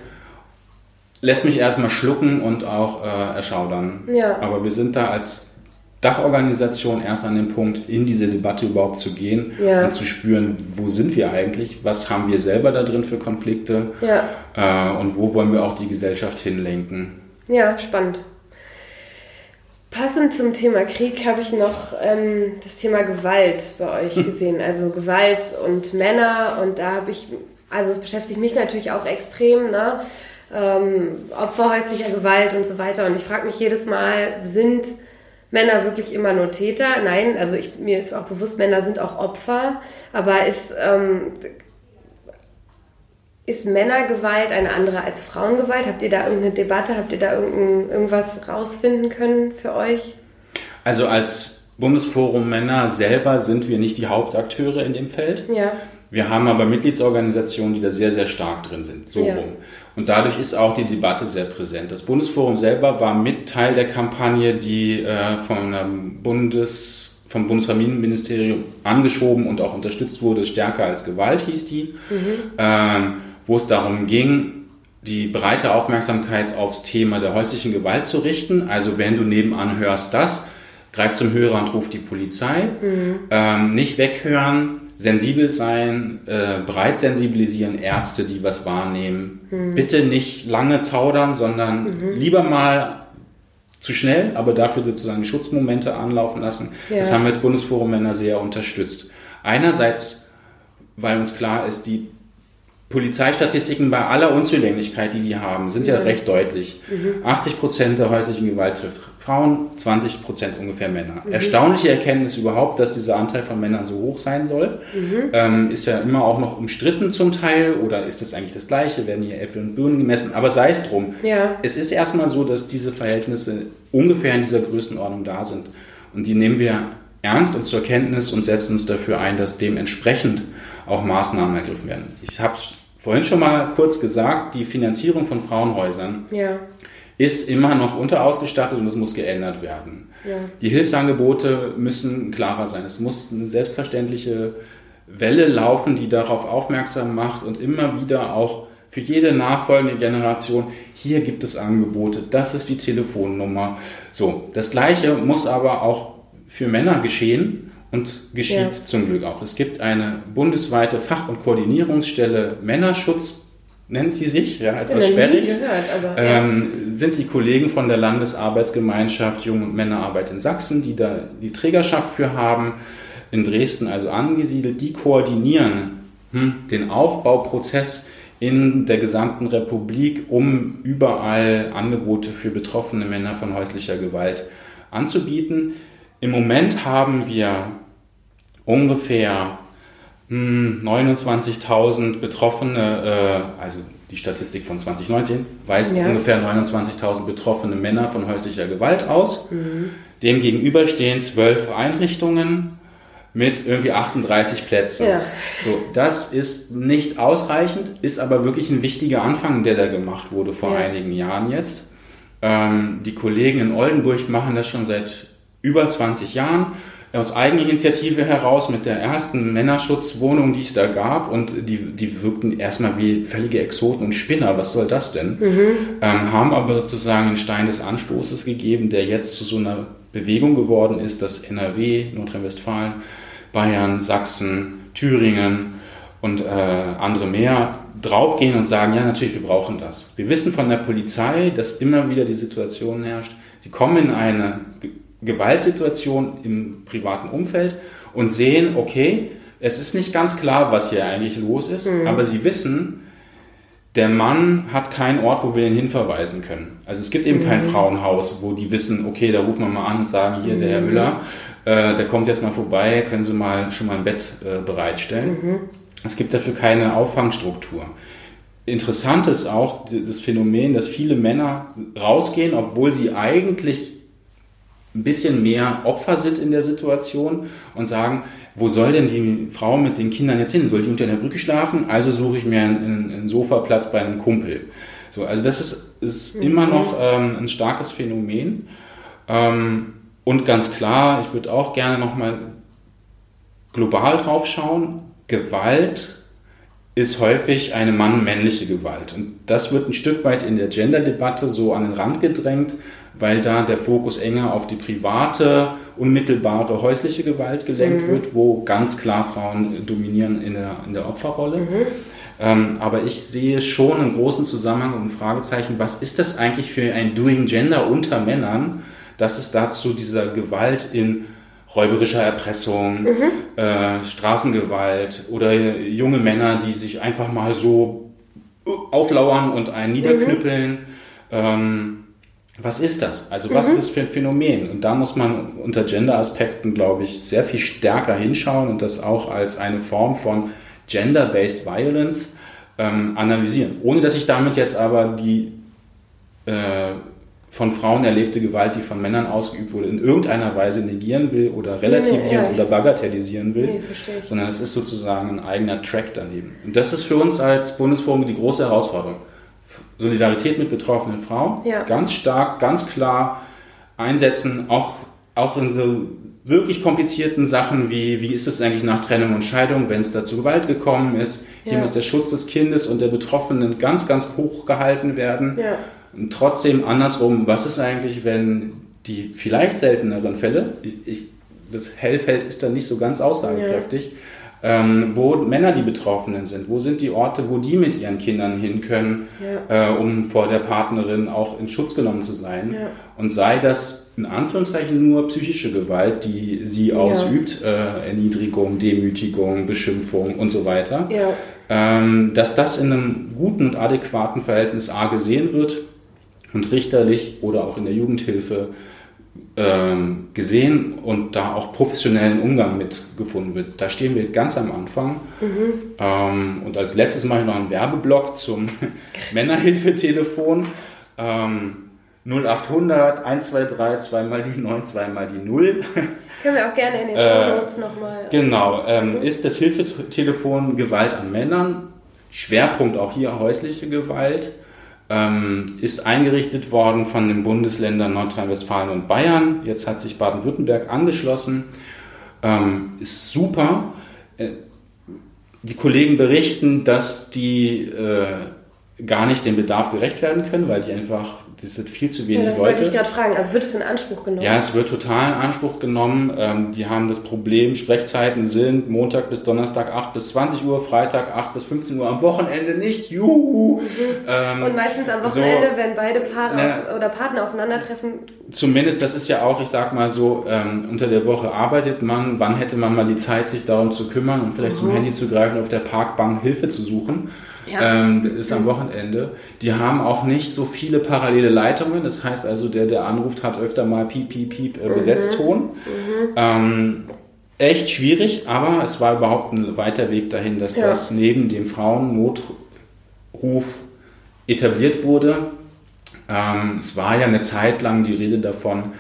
Lässt mich erstmal schlucken und auch äh, erschaudern. Ja. Aber wir sind da als Dachorganisation erst an dem Punkt, in diese Debatte überhaupt zu gehen Ja. und zu spüren, wo sind wir eigentlich, was haben wir selber da drin für Konflikte Ja. äh, und wo wollen wir auch die Gesellschaft hinlenken. Ja, spannend. Passend zum Thema Krieg habe ich noch ähm, das Thema Gewalt bei euch gesehen. Also Gewalt und Männer. Und da habe ich, also es beschäftigt mich natürlich auch extrem. Ne? Ähm, Opfer häuslicher Gewalt und so weiter. Und ich frage mich jedes Mal, sind Männer wirklich immer nur Täter? Nein, also ich, mir ist auch bewusst, Männer sind auch Opfer. Aber ist, ähm, ist Männergewalt eine andere als Frauengewalt? Habt ihr da irgendeine Debatte? Habt ihr da irgendwas rausfinden können für euch? Also als Bundesforum Männer selber sind wir nicht die Hauptakteure in dem Feld. Ja. Wir haben aber Mitgliedsorganisationen, die da sehr, sehr stark drin sind. So ja. rum. Und dadurch ist auch die Debatte sehr präsent. Das Bundesforum selber war mit Teil der Kampagne, die äh, vom, Bundes, vom Bundesfamilienministerium angeschoben und auch unterstützt wurde. Stärker als Gewalt hieß die, mhm. äh, wo es darum ging, die breite Aufmerksamkeit aufs Thema der häuslichen Gewalt zu richten. Also wenn du nebenan hörst das, greif zum Hörer und ruf die Polizei. Mhm. Ähm, nicht weghören, sensibel sein, äh, breit sensibilisieren, Ärzte, die was wahrnehmen. Mhm. Bitte nicht lange zaudern, sondern mhm. lieber mal zu schnell, aber dafür sozusagen die Schutzmomente anlaufen lassen. Ja. Das haben wir als Bundesforum Männer sehr unterstützt. Einerseits, weil uns klar ist, die Polizeistatistiken bei aller Unzulänglichkeit, die die haben, sind ja, ja recht deutlich. Mhm. 80 Prozent der häuslichen Gewalt trifft Frauen, 20 Prozent ungefähr Männer. Mhm. Erstaunliche Erkenntnis überhaupt, dass dieser Anteil von Männern so hoch sein soll. Mhm. Ähm, ist ja immer auch noch umstritten zum Teil oder ist das eigentlich das Gleiche? Werden hier Äpfel und Birnen gemessen? Aber sei es drum. Ja. Es ist erstmal so, dass diese Verhältnisse ungefähr in dieser Größenordnung da sind. Und die nehmen wir ernst und zur Kenntnis und setzen uns dafür ein, dass dementsprechend auch Maßnahmen ergriffen werden. Ich habe vorhin schon mal kurz gesagt, die Finanzierung von Frauenhäusern ja. Ist immer noch unterausgestattet und es muss geändert werden. Ja. Die Hilfsangebote müssen klarer sein. Es muss eine selbstverständliche Welle laufen, die darauf aufmerksam macht und immer wieder auch für jede nachfolgende Generation, hier gibt es Angebote, das ist die Telefonnummer. So, das Gleiche muss aber auch für Männer geschehen und geschieht ja. zum Glück auch. Es gibt eine bundesweite Fach- und Koordinierungsstelle Männerschutz, nennt sie sich, ja, etwas sperrig. Gehört, aber, ähm, Sind die Kollegen von der Landesarbeitsgemeinschaft Jung- und Männerarbeit in Sachsen, die da die Trägerschaft für haben, in Dresden also angesiedelt, die koordinieren hm, den Aufbauprozess in der gesamten Republik, um überall Angebote für betroffene Männer von häuslicher Gewalt anzubieten. Im Moment haben wir ungefähr 29.000 hm, Betroffene, äh, also die Statistik von 2019 weist ja. ungefähr 29.000 betroffene Männer von häuslicher Gewalt aus. Mhm. Dem gegenüber stehen zwölf Einrichtungen mit irgendwie 38 Plätzen. Ja. So, das ist nicht ausreichend, ist aber wirklich ein wichtiger Anfang, der da gemacht wurde vor ja. einigen Jahren jetzt. Ähm, die Kollegen in Oldenburg machen das schon seit über 20 Jahren aus Eigeninitiative heraus mit der ersten Männerschutzwohnung, die es da gab. Und die, die wirkten erstmal wie völlige Exoten und Spinner. Was soll das denn? Mhm. Ähm, haben aber sozusagen einen Stein des Anstoßes gegeben, der jetzt zu so einer Bewegung geworden ist, dass NRW, Nordrhein-Westfalen, Bayern, Sachsen, Thüringen und äh, andere mehr draufgehen und sagen, ja, natürlich, wir brauchen das. Wir wissen von der Polizei, dass immer wieder die Situation herrscht, sie kommen in eine Gewaltsituation im privaten Umfeld und sehen, okay, es ist nicht ganz klar, was hier eigentlich los ist, mhm. aber sie wissen, der Mann hat keinen Ort, wo wir ihn hinverweisen können. Also es gibt eben mhm. kein Frauenhaus, wo die wissen, okay, da rufen wir mal an und sagen, hier, der Herr mhm. Müller, äh, der kommt jetzt mal vorbei, können Sie mal schon mal ein Bett äh, bereitstellen. Mhm. Es gibt dafür keine Auffangstruktur. Interessant ist auch das Phänomen, dass viele Männer rausgehen, obwohl sie eigentlich ein bisschen mehr Opfer sind in der Situation und sagen, wo soll denn die Frau mit den Kindern jetzt hin? Soll die unter der Brücke schlafen? Also suche ich mir einen, einen Sofaplatz bei einem Kumpel. So, also das ist, ist mhm. immer noch ähm, ein starkes Phänomen. Ähm, und ganz klar, ich würde auch gerne nochmal global drauf schauen. Gewalt ist häufig eine Mann-männliche Gewalt. Und das wird ein Stück weit in der Gender-Debatte so an den Rand gedrängt weil da der Fokus enger auf die private, unmittelbare häusliche Gewalt gelenkt mhm. wird, wo ganz klar Frauen dominieren in der, in der Opferrolle. Mhm. Ähm, aber ich sehe schon einen großen Zusammenhang und ein Fragezeichen, was ist das eigentlich für ein Doing Gender unter Männern, dass es dazu dieser Gewalt in räuberischer Erpressung, mhm. äh, Straßengewalt oder junge Männer, die sich einfach mal so auflauern und einen niederknüppeln. Ähm, was ist das? Also was ist das für ein Phänomen? Und da muss man unter Gender-Aspekten, glaube ich, sehr viel stärker hinschauen und das auch als eine Form von Gender-Based Violence ähm, analysieren. Ohne dass ich damit jetzt aber die äh, von Frauen erlebte Gewalt, die von Männern ausgeübt wurde, in irgendeiner Weise negieren will oder relativieren Nee, oder bagatellisieren will, Nee, sondern es ist sozusagen ein eigener Track daneben. Und das ist für uns als Bundesforum die große Herausforderung. Solidarität mit betroffenen Frauen, Ja. ganz stark, ganz klar einsetzen, auch, auch in so wirklich komplizierten Sachen wie, wie ist es eigentlich nach Trennung und Scheidung, wenn es da zu Gewalt gekommen ist. Hier Ja. muss der Schutz des Kindes und der Betroffenen ganz, ganz hoch gehalten werden. Ja. Und trotzdem andersrum, was ist eigentlich, wenn die vielleicht selteneren Fälle, ich, ich, das Hellfeld ist da nicht so ganz aussagekräftig, ähm, wo Männer die Betroffenen sind, wo sind die Orte, wo die mit ihren Kindern hin können, äh, um vor der Partnerin auch in Schutz genommen zu sein. Ja. Und sei das in Anführungszeichen nur psychische Gewalt, die sie ausübt, äh, Erniedrigung, Demütigung, Beschimpfung und so weiter Ja. ähm, dass das in einem guten und adäquaten Verhältnis A gesehen wird und richterlich oder auch in der Jugendhilfe ähm, gesehen und da auch professionellen Umgang mit gefunden wird. Da stehen wir ganz am Anfang. Ähm, und als letztes mache ich noch einen Werbeblock zum Männerhilfetelefon. Ähm, 0800 123 zweimal die 9, zweimal die 0. Können wir auch gerne in den Show Notes nochmal. Genau, ähm, ist das Hilfetelefon Gewalt an Männern, Schwerpunkt auch hier häusliche Gewalt, ähm, ist eingerichtet worden von den Bundesländern Nordrhein-Westfalen und Bayern. Jetzt hat sich Baden-Württemberg angeschlossen. Ähm, ist super. Äh, die Kollegen berichten, dass die äh, gar nicht dem Bedarf gerecht werden können, weil die einfach, das sind viel zu Ja, wenig das wollte Leute. ich gerade fragen. Also wird es in Anspruch genommen? Ja, es wird total in Anspruch genommen. Ähm, die haben das Problem, Sprechzeiten sind Montag bis Donnerstag 8 bis 20 Uhr, Freitag 8 bis 15 Uhr, am Wochenende nicht. Juhu! Ähm, Und meistens am so- Wochenende, wenn beide Paare auf, oder Partner aufeinandertreffen. zumindest, das ist ja auch, ich sag mal so, ähm, unter der Woche arbeitet man. Wann hätte man mal die Zeit, sich darum zu kümmern und vielleicht zum Handy zu greifen, auf der Parkbank Hilfe zu suchen? Ja. Ähm, ist am Wochenende. Die haben auch nicht so viele parallele Leitungen. Das heißt also, der, der anruft, hat öfter mal Piep, Piep, Piep äh, Besetzton. Ähm, echt schwierig, aber es war überhaupt ein weiter Weg dahin, dass Ja. das neben dem Frauennotruf etabliert wurde. Ähm, es war ja eine Zeit lang die Rede davon,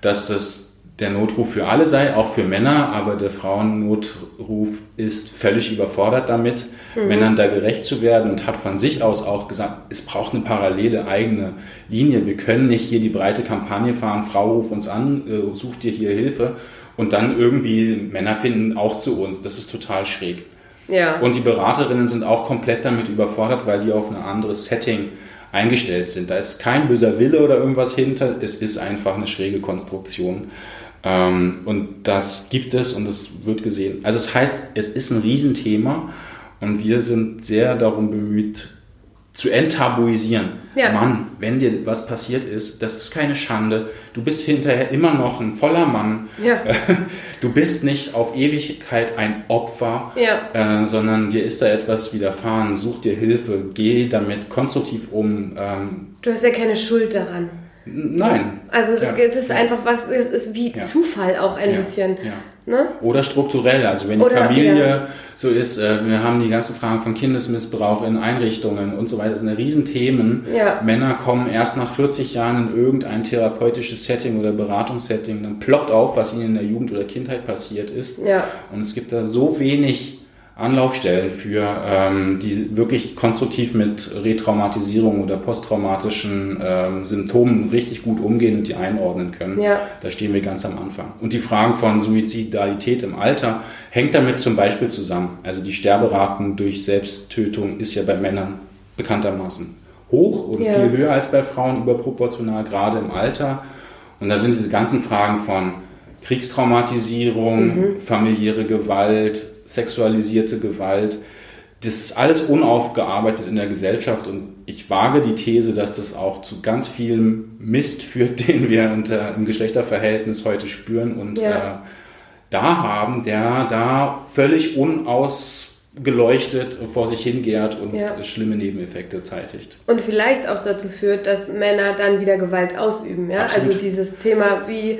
dass das der Notruf für alle sei, auch für Männer, aber der Frauennotruf ist völlig überfordert damit, Männern da gerecht zu werden und hat von sich aus auch gesagt, es braucht eine parallele eigene Linie. Wir können nicht hier die breite Kampagne fahren, Frau ruf uns an, äh, such dir hier Hilfe und dann irgendwie Männer finden auch zu uns. Das ist total schräg. Ja. Und die Beraterinnen sind auch komplett damit überfordert, weil die auf ein anderes Setting eingestellt sind. Da ist kein böser Wille oder irgendwas hinter. Es ist einfach eine schräge Konstruktion. Ähm, und das gibt es und es wird gesehen. Also es heißt, es ist ein Riesenthema und wir sind sehr darum bemüht, zu enttabuisieren. Ja. Mann, wenn dir was passiert ist, das ist keine Schande. Du bist hinterher immer noch ein voller Mann. Ja. Du bist nicht auf Ewigkeit ein Opfer, Ja. äh, sondern dir ist da etwas widerfahren. Such dir Hilfe, geh damit konstruktiv um. Ähm, Du hast ja keine Schuld daran. Nein. Also Ja. es ist einfach was, es ist wie Ja. Zufall auch ein Ja. bisschen. Ne? Oder strukturell, also wenn die Oder- Familie so ist, äh, wir haben die ganzen Fragen von Kindesmissbrauch in Einrichtungen und so weiter, das sind Riesenthemen. Männer kommen erst nach 40 Jahren in irgendein therapeutisches Setting oder Beratungssetting, dann ploppt auf, was ihnen in der Jugend oder Kindheit passiert ist. Und es gibt da so wenig Anlaufstellen für, ähm, die wirklich konstruktiv mit Retraumatisierung oder posttraumatischen ähm, Symptomen richtig gut umgehen und die einordnen können. Ja. Da stehen wir ganz am Anfang. Und die Fragen von Suizidalität im Alter hängt damit zum Beispiel zusammen. Also die Sterberaten durch Selbsttötung ist ja bei Männern bekanntermaßen hoch und Ja. viel höher als bei Frauen, überproportional, gerade im Alter. Und da sind diese ganzen Fragen von Kriegstraumatisierung, familiäre Gewalt, sexualisierte Gewalt. Das ist alles unaufgearbeitet in der Gesellschaft und ich wage die These, dass das auch zu ganz vielem Mist führt, den wir unter, im Geschlechterverhältnis heute spüren und Ja. äh, da haben, der da völlig unaus geleuchtet vor sich hingärt und Ja. schlimme Nebeneffekte zeitigt. Und vielleicht auch dazu führt, dass Männer dann wieder Gewalt ausüben. Ja? Absolut. Also dieses Thema, wie,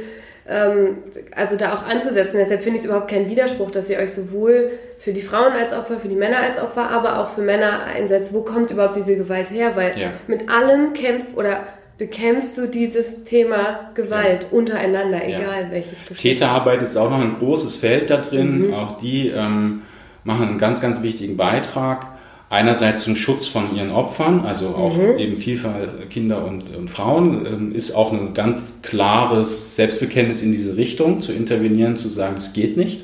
ähm, also da auch anzusetzen. Deshalb finde ich es überhaupt keinen Widerspruch, dass ihr euch sowohl für die Frauen als Opfer, für die Männer als Opfer, aber auch für Männer einsetzt. Wo kommt überhaupt diese Gewalt her? Weil Ja. mit allem kämpft oder bekämpfst du dieses Thema Gewalt untereinander, Ja. egal welches Geschlecht. Täterarbeit ist auch noch ein großes Feld da drin. Auch die ähm, machen einen ganz, ganz wichtigen Beitrag. Einerseits zum Schutz von ihren Opfern, also auch eben Vielfalt Kinder und, und Frauen, ähm, ist auch ein ganz klares Selbstbekenntnis in diese Richtung, zu intervenieren, zu sagen, es geht nicht.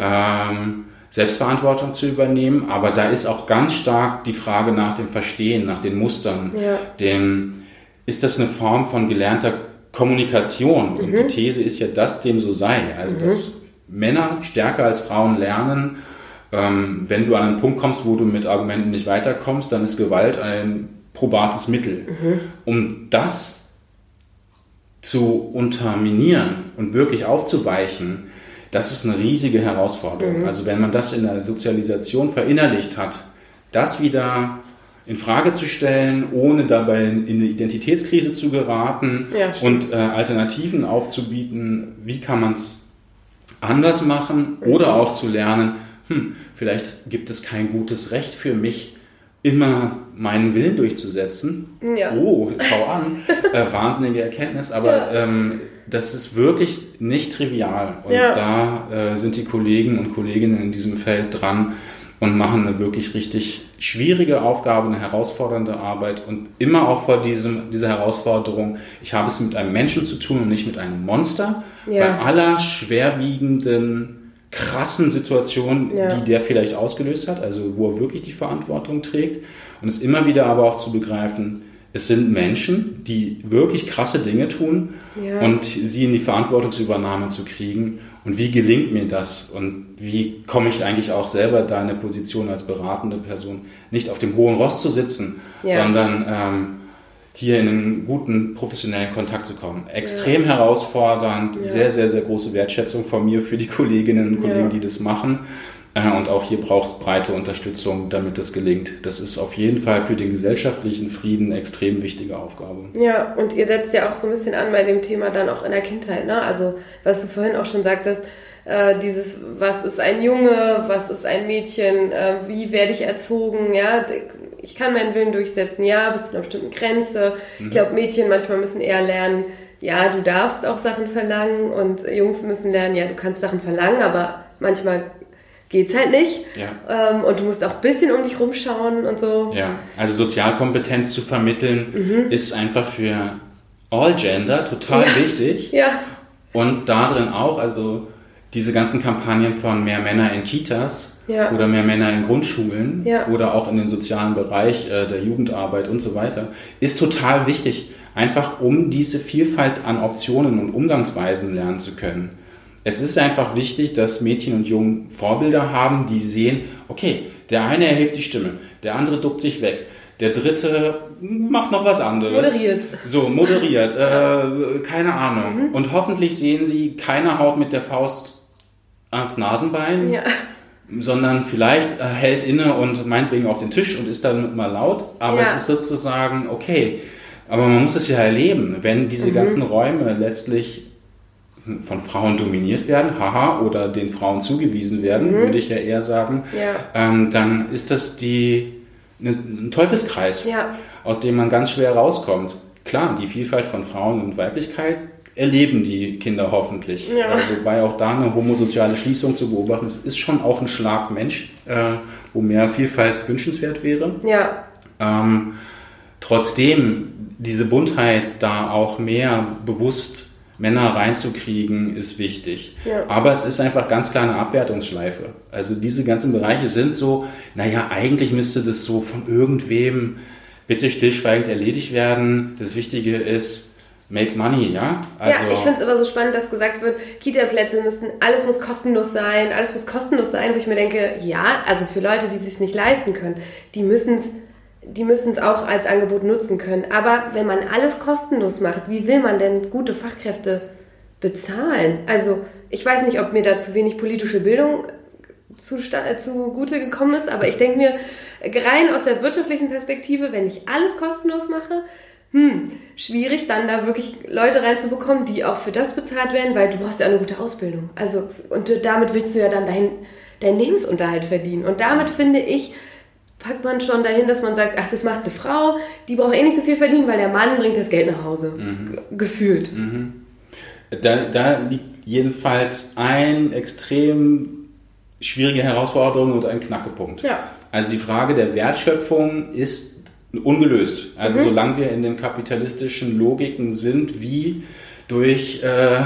Ähm, Selbstverantwortung zu übernehmen, aber da ist auch ganz stark die Frage nach dem Verstehen, nach den Mustern, Ja. dem, ist das eine Form von gelernter Kommunikation? Und die These ist ja, dass dem so sei. Also, dass Männer stärker als Frauen lernen, ähm, wenn du an einen Punkt kommst, wo du mit Argumenten nicht weiterkommst, dann ist Gewalt ein probates Mittel. Um das zu unterminieren und wirklich aufzuweichen, das ist eine riesige Herausforderung. Also wenn man das in der Sozialisation verinnerlicht hat, das wieder in Frage zu stellen, ohne dabei in eine Identitätskrise zu geraten Ja, und äh, Alternativen aufzubieten, wie kann man es anders machen oder auch zu lernen, hm, vielleicht gibt es kein gutes Recht für mich, immer meinen Willen durchzusetzen. Ja. Oh, schau an, äh, wahnsinnige Erkenntnis, aber ähm, das ist wirklich nicht trivial. Und Ja. da äh, sind die Kollegen und Kolleginnen in diesem Feld dran und machen eine wirklich richtig schwierige Aufgabe, eine herausfordernde Arbeit und immer auch vor diesem, dieser Herausforderung, ich habe es mit einem Menschen zu tun und nicht mit einem Monster. Ja. Bei aller schwerwiegenden, krassen Situation, Ja. die der vielleicht ausgelöst hat, also wo er wirklich die Verantwortung trägt. Und es immer wieder aber auch zu begreifen, es sind Menschen, die wirklich krasse Dinge tun Ja. und sie in die Verantwortungsübernahme zu kriegen. Und wie gelingt mir das? Und wie komme ich eigentlich auch selber da in eine Position als beratende Person, nicht auf dem hohen Ross zu sitzen, Ja. sondern ähm, hier in einen guten professionellen Kontakt zu kommen. Extrem herausfordernd, Ja. sehr, sehr, sehr große Wertschätzung von mir für die Kolleginnen und Kollegen, Ja. die das machen. Äh, Und auch hier braucht es breite Unterstützung, damit das gelingt. Das ist auf jeden Fall für den gesellschaftlichen Frieden eine extrem wichtige Aufgabe. Ja, und ihr setzt ja auch so ein bisschen an bei dem Thema dann auch in der Kindheit, ne? Also, was du vorhin auch schon sagtest, äh, dieses, was ist ein Junge, was ist ein Mädchen, äh, wie werde ich erzogen, ja, ich kann meinen Willen durchsetzen, ja, bis zu einer bestimmten Grenze. Ich glaube, Mädchen manchmal müssen eher lernen, ja, du darfst auch Sachen verlangen und Jungs müssen lernen, ja, du kannst Sachen verlangen, aber manchmal geht's halt nicht. Ja. Ähm, und du musst auch ein bisschen um dich rumschauen und so. Ja, also Sozialkompetenz zu vermitteln ist einfach für all Gender total Ja. wichtig. Ja, Und darin auch, also diese ganzen Kampagnen von mehr Männer in Kitas Ja. oder mehr Männer in Grundschulen Ja. oder auch in den sozialen Bereich äh, der Jugendarbeit und so weiter, ist total wichtig. Einfach um diese Vielfalt an Optionen und Umgangsweisen lernen zu können. Es ist einfach wichtig, dass Mädchen und Jungen Vorbilder haben, die sehen, okay, der eine erhebt die Stimme, der andere duckt sich weg, der dritte macht noch was anderes. Moderiert. So, moderiert, äh, keine Ahnung. Mhm. Und hoffentlich sehen sie, keiner haut mit der Faust aufs Nasenbein, ja. Sondern vielleicht äh, hält inne und meinetwegen auf den Tisch und ist dann mal laut. Aber Ja. es ist sozusagen, okay, aber man muss es ja erleben, wenn diese Mhm. ganzen Räume letztlich von Frauen dominiert werden, haha, oder den Frauen zugewiesen werden, würde ich ja eher sagen, Mhm. Ja. ähm, dann ist das die, ne, ein Teufelskreis, Ja. aus dem man ganz schwer rauskommt. Klar, die Vielfalt von Frauen und Weiblichkeit erleben die Kinder hoffentlich. Ja. Äh, wobei auch da eine homosoziale Schließung zu beobachten ist, ist schon auch ein Schlag Mensch, äh, wo mehr Vielfalt wünschenswert wäre. Ja. Ähm, trotzdem, diese Buntheit da auch mehr bewusst Männer reinzukriegen, ist wichtig. Ja. Aber es ist einfach ganz klar eine Abwertungsschleife. Also diese ganzen Bereiche sind so, naja, eigentlich müsste das so von irgendwem bitte stillschweigend erledigt werden. Das Wichtige ist, make money, ja? Also, ja, ich finde es aber so spannend, dass gesagt wird, Kita-Plätze müssen, alles muss kostenlos sein, alles muss kostenlos sein, wo ich mir denke, ja, also für Leute, die es nicht leisten können, die müssen es die müssen es auch als Angebot nutzen können. Aber wenn man alles kostenlos macht, wie will man denn gute Fachkräfte bezahlen? Also ich weiß nicht, ob mir da zu wenig politische Bildung zusta- zugute gekommen ist. Aber ich denke mir, rein aus der wirtschaftlichen Perspektive, wenn ich alles kostenlos mache, hm, schwierig dann da wirklich Leute reinzubekommen, die auch für das bezahlt werden, weil du brauchst ja eine gute Ausbildung. Also, und damit willst du ja dann deinen dein Lebensunterhalt verdienen. Und damit finde ich, packt man schon dahin, dass man sagt, ach, das macht eine Frau, die braucht eh nicht so viel verdienen, weil der Mann bringt das Geld nach Hause. Mhm. Ge- Gefühlt. Da, da liegt jedenfalls ein extrem schwierige Herausforderung und ein Knackepunkt. Ja. Also die Frage der Wertschöpfung ist ungelöst. Also Mhm. solange wir in den kapitalistischen Logiken sind, wie durch äh,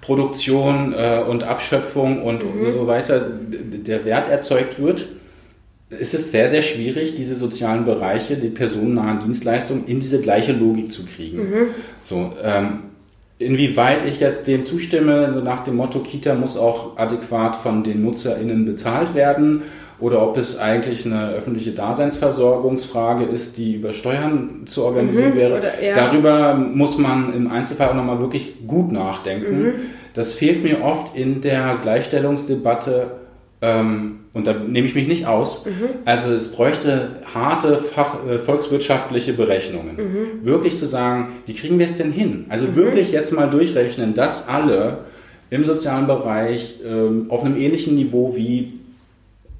Produktion äh, und Abschöpfung und Mhm. so weiter der Wert erzeugt wird, ist es sehr, sehr schwierig, diese sozialen Bereiche, die personennahen Dienstleistungen in diese gleiche Logik zu kriegen. Mhm. So, ähm, inwieweit ich jetzt dem zustimme, so nach dem Motto, Kita muss auch adäquat von den NutzerInnen bezahlt werden oder ob es eigentlich eine öffentliche Daseinsversorgungsfrage ist, die über Steuern zu organisieren Mhm, wäre. oder- ja. Darüber muss man im Einzelfall auch nochmal wirklich gut nachdenken. Mhm. Das fehlt mir oft in der Gleichstellungsdebatte ähm, und da nehme ich mich nicht aus. Mhm. Also es bräuchte harte Fach, äh, volkswirtschaftliche Berechnungen. Mhm. Wirklich zu sagen, wie kriegen wir es denn hin? Also wirklich jetzt mal durchrechnen, dass alle im sozialen Bereich ähm, auf einem ähnlichen Niveau wie,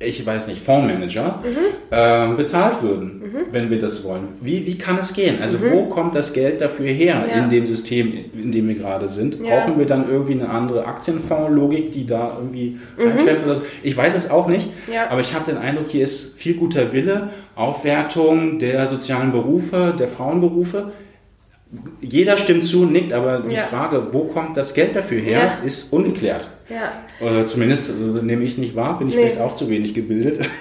ich weiß nicht, Fondsmanager Mhm. ähm, bezahlt würden, wenn wir das wollen. Wie, wie kann es gehen? Also wo kommt das Geld dafür her Mhm. Ja. in dem System, in dem wir gerade sind? Ja. Brauchen wir dann irgendwie eine andere Aktienfondslogik, die da irgendwie einstellt oder so? Ich weiß es auch nicht, Mhm. Ja. aber ich habe den Eindruck, hier ist viel guter Wille, Aufwertung der sozialen Berufe, der Frauenberufe. Jeder stimmt zu, nickt, aber die Ja. Frage, wo kommt das Geld dafür her, Ja. ist ungeklärt. Ja. Äh, zumindest äh, nehme ich es nicht wahr, bin ich Nee. vielleicht auch zu wenig gebildet.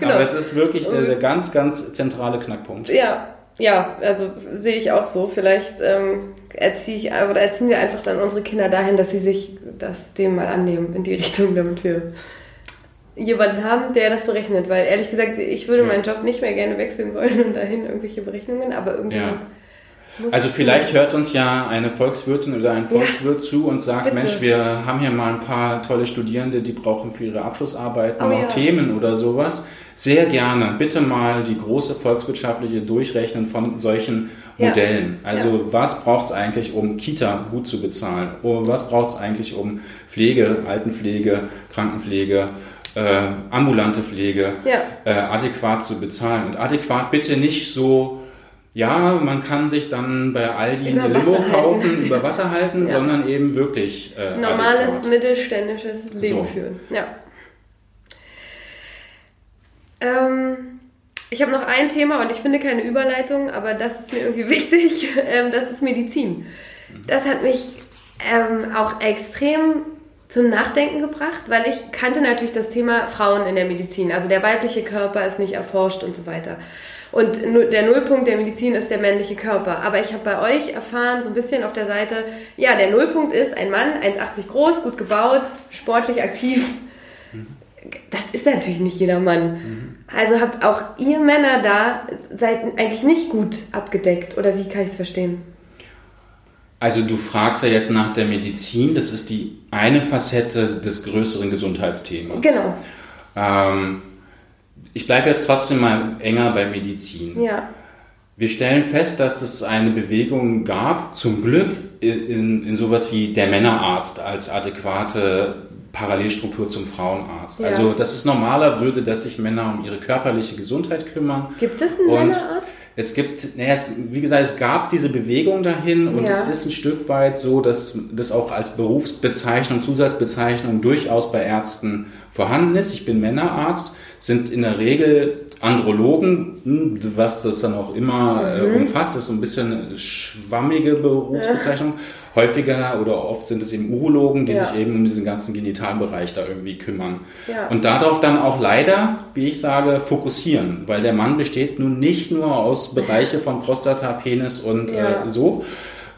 Genau. Aber es ist wirklich der, der ganz, ganz zentrale Knackpunkt. Ja, ja, also sehe ich auch so. Vielleicht ähm, erziehe ich oder erziehen wir einfach dann unsere Kinder dahin, dass sie sich das dem mal annehmen in die Richtung, damit wir jemanden haben, der das berechnet. Weil ehrlich gesagt, ich würde Ja. meinen Job nicht mehr gerne wechseln wollen und dahin irgendwelche Berechnungen, aber irgendwie. Ja. Also vielleicht hört uns ja eine Volkswirtin oder ein Volkswirt zu und sagt, Bitte. Mensch, wir haben hier mal ein paar tolle Studierende, die brauchen für ihre Abschlussarbeiten Oh noch ja. Themen oder sowas. Sehr gerne. Bitte mal die große volkswirtschaftliche Durchrechnen von solchen Ja. Modellen. Also was braucht es eigentlich, um Kita gut zu bezahlen? Und was braucht es eigentlich, um Pflege, Altenpflege, Krankenpflege, äh, ambulante Pflege Ja. äh, adäquat zu bezahlen? Und adäquat bitte nicht so ja, man kann sich dann bei Aldi Über eine Limo halten. kaufen, über Wasser halten, Ja. sondern eben wirklich äh, normales adäquat. mittelständisches Leben So. führen. Ja. Ähm, ich habe noch ein Thema und ich finde keine Überleitung, aber das ist mir irgendwie wichtig. Ähm, das ist Medizin. Das hat mich ähm, auch extrem zum Nachdenken gebracht, weil ich kannte natürlich das Thema Frauen in der Medizin. Also der weibliche Körper ist nicht erforscht und so weiter. Und der Nullpunkt der Medizin ist der männliche Körper. Aber ich habe bei euch erfahren, so ein bisschen auf der Seite, ja, der Nullpunkt ist ein Mann, 1,80 groß, gut gebaut, sportlich aktiv. Das ist natürlich nicht jeder Mann. Also habt auch ihr Männer da, seid eigentlich nicht gut abgedeckt. Oder wie kann ich es verstehen? Also du fragst ja jetzt nach der Medizin, das ist die eine Facette des größeren Gesundheitsthemas. Genau. Ähm, ich bleibe jetzt trotzdem mal enger bei Medizin. Ja. Wir stellen fest, dass es eine Bewegung gab, zum Glück, in, in sowas wie der Männerarzt als adäquate Parallelstruktur zum Frauenarzt. Ja. Also das ist normaler würde, dass sich Männer um ihre körperliche Gesundheit kümmern. Gibt es einen Männerarzt? Es gibt, naja, es, wie gesagt, es gab diese Bewegung dahin und Ja. es ist ein Stück weit so, dass das auch als Berufsbezeichnung, Zusatzbezeichnung durchaus bei Ärzten vorhanden ist. Ich bin Männerarzt, sind in der Regel Andrologen, hm, was das dann auch immer äh, umfasst, das ist so ein bisschen eine schwammige Berufsbezeichnung. Häufiger oder oft sind es eben Urologen, die Ja. sich eben um diesen ganzen Genitalbereich da irgendwie kümmern. Ja. Und darauf dann auch leider, wie ich sage, fokussieren, weil der Mann besteht nun nicht nur aus Bereiche von Prostata, Penis und Ja. äh, so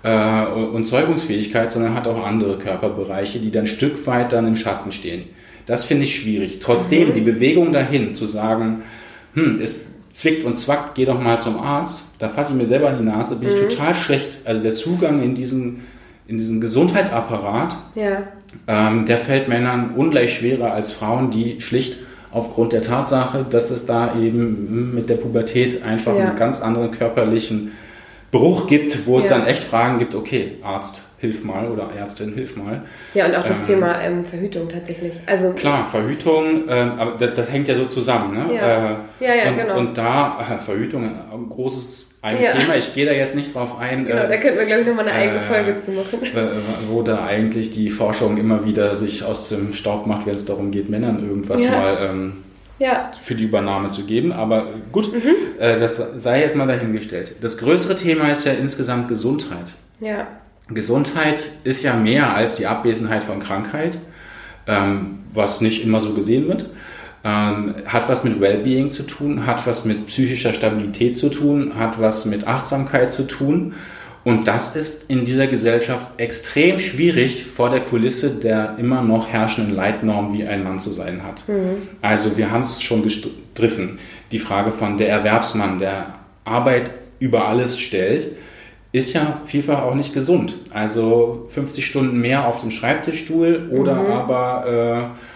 äh, und Zeugungsfähigkeit, sondern hat auch andere Körperbereiche, die dann ein Stück weit dann im Schatten stehen. Das finde ich schwierig. Trotzdem die Bewegung dahin zu sagen, hm, es zwickt und zwackt, geh doch mal zum Arzt, da fasse ich mir selber in die Nase, bin ich total schlecht. Also der Zugang in diesen in diesen Gesundheitsapparat, Ja. ähm, der fällt Männern ungleich schwerer als Frauen, die schlicht aufgrund der Tatsache, dass es da eben mit der Pubertät einfach Ja. einen ganz anderen körperlichen Bruch gibt, wo es Ja. dann echt Fragen gibt, okay, Arzt, hilf mal oder Ärztin, hilf mal. Ja, und auch das Ähm, Thema ähm, Verhütung tatsächlich. Also, Klar, Verhütung, ähm, aber das, das hängt ja so zusammen. Ne? Ja. Äh, Ja, ja, und, genau. und da, äh, Verhütung, ein großes eigenes Ja. Thema, ich gehe da jetzt nicht drauf ein. genau, da äh, könnten wir, glaube ich, nochmal eine eigene äh, Folge zu machen. äh, wo da eigentlich die Forschung immer wieder sich aus dem Staub macht, wenn es darum geht, Männern irgendwas mal ähm, Ja, für die Übernahme zu geben. Aber gut, Mhm. äh, das sei jetzt mal dahingestellt. Das größere Thema ist ja insgesamt Gesundheit. ja. Gesundheit ist ja mehr als die Abwesenheit von Krankheit, ähm, was nicht immer so gesehen wird. Ähm, hat was mit Wellbeing zu tun, hat was mit psychischer Stabilität zu tun, hat was mit Achtsamkeit zu tun. Und das ist in dieser Gesellschaft extrem schwierig vor der Kulisse der immer noch herrschenden Leitnorm, wie ein Mann zu sein hat. Also wir haben es schon gestriffen. Die Frage von der Erwerbsmann, der Arbeit über alles stellt, ist ja vielfach auch nicht gesund. Also 50 Stunden mehr auf dem Schreibtischstuhl oder aber äh,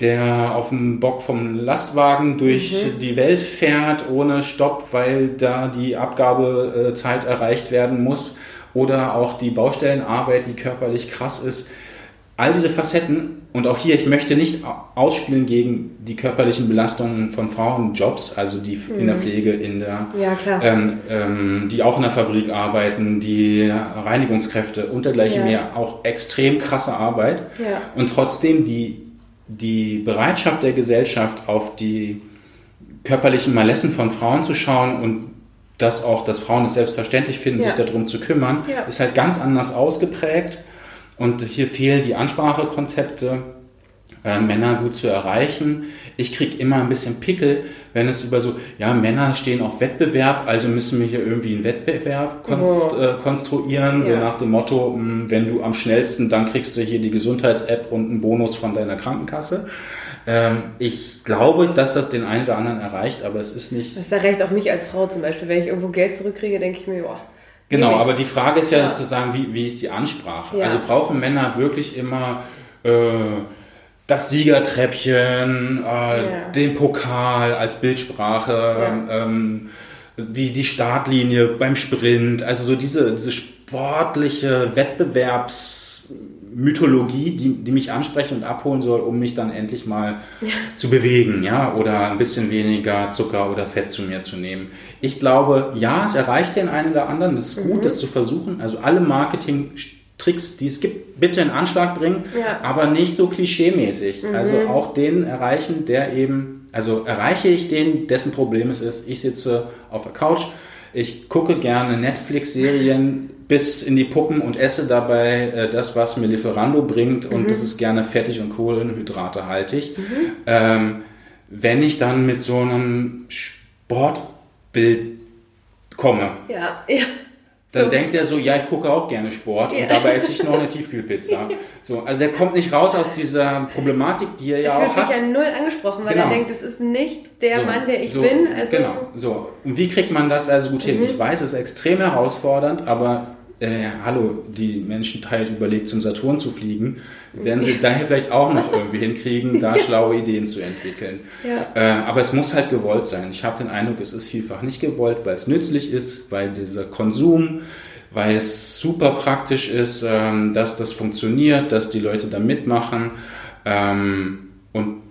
der auf dem Bock vom Lastwagen durch die Welt fährt ohne Stopp, weil da die Abgabezeit erreicht werden muss oder auch die Baustellenarbeit, die körperlich krass ist. All diese Facetten und auch hier, ich möchte nicht ausspielen gegen die körperlichen Belastungen von Frauenjobs, also die in der Pflege, in der Ja, ähm, ähm, die auch in der Fabrik arbeiten, die Reinigungskräfte und dergleichen Ja. mehr, auch extrem krasse Arbeit. Ja. Und trotzdem die, die Bereitschaft der Gesellschaft auf die körperlichen Malessen von Frauen zu schauen und dass auch, dass Frauen es selbstverständlich finden, Ja. sich darum zu kümmern, Ja. ist halt ganz anders ausgeprägt. Und hier fehlen die Ansprachekonzepte, äh, Männer gut zu erreichen. Ich kriege immer ein bisschen Pickel, wenn es über so, ja, Männer stehen auf Wettbewerb, also müssen wir hier irgendwie einen Wettbewerb konst, Oh. äh, konstruieren, so Ja. nach dem Motto, mh, wenn du am schnellsten, dann kriegst du hier die Gesundheits-App und einen Bonus von deiner Krankenkasse. Ähm, ich glaube, dass das den einen oder anderen erreicht, aber es ist nicht. Das erreicht auch mich als Frau zum Beispiel. Wenn ich irgendwo Geld zurückkriege, denke ich mir, ja. Genau, aber die Frage ist ja, Ja. sozusagen, wie, wie ist die Ansprache? Ja. Also brauchen Männer wirklich immer äh, das Siegertreppchen, äh, den Pokal als Bildsprache, Ja. ähm, die, die Startlinie beim Sprint, also so diese, diese sportliche Wettbewerbsmythologie, die, die mich ansprechen und abholen soll, um mich dann endlich mal zu bewegen, ja, oder ein bisschen weniger Zucker oder Fett zu mir zu nehmen. Ich glaube, ja, es erreicht den einen oder anderen. Es ist gut, das zu versuchen. Also alle Marketing-Tricks, die es gibt, bitte in Anschlag bringen, Ja. aber nicht so klischeemäßig. Also auch den erreichen, der eben, also erreiche ich den, dessen Problem es ist, ich sitze auf der Couch, ich gucke gerne Netflix-Serien bis in die Puppen und esse dabei äh, das, was mir Lieferando bringt und das ist gerne fettig und kohlenhydratehaltig. Ähm, wenn ich dann mit so einem Sportbild komme, Ja, ja. Dann So. denkt er so, ja, ich gucke auch gerne Sport Ja. und dabei esse ich noch eine Tiefkühlpizza. So, also der kommt nicht raus aus dieser Problematik, die er Er ja fühlt auch sich hat. ja null angesprochen, weil Genau. er denkt, das ist nicht der So, Mann, der ich so, bin. Also, Genau, so. Und wie kriegt man das also gut hin? Mhm. Ich weiß, es ist extrem herausfordernd, aber äh, hallo, die Menschheit überlegt, zum Saturn zu fliegen. Werden sie daher vielleicht auch noch irgendwie hinkriegen, da schlaue Ideen zu entwickeln. Ja. Äh, aber es muss halt gewollt sein. Ich habe den Eindruck, es ist vielfach nicht gewollt, weil es nützlich ist, weil dieser Konsum, weil es super praktisch ist, ähm, dass das funktioniert, dass die Leute da mitmachen. Ähm, und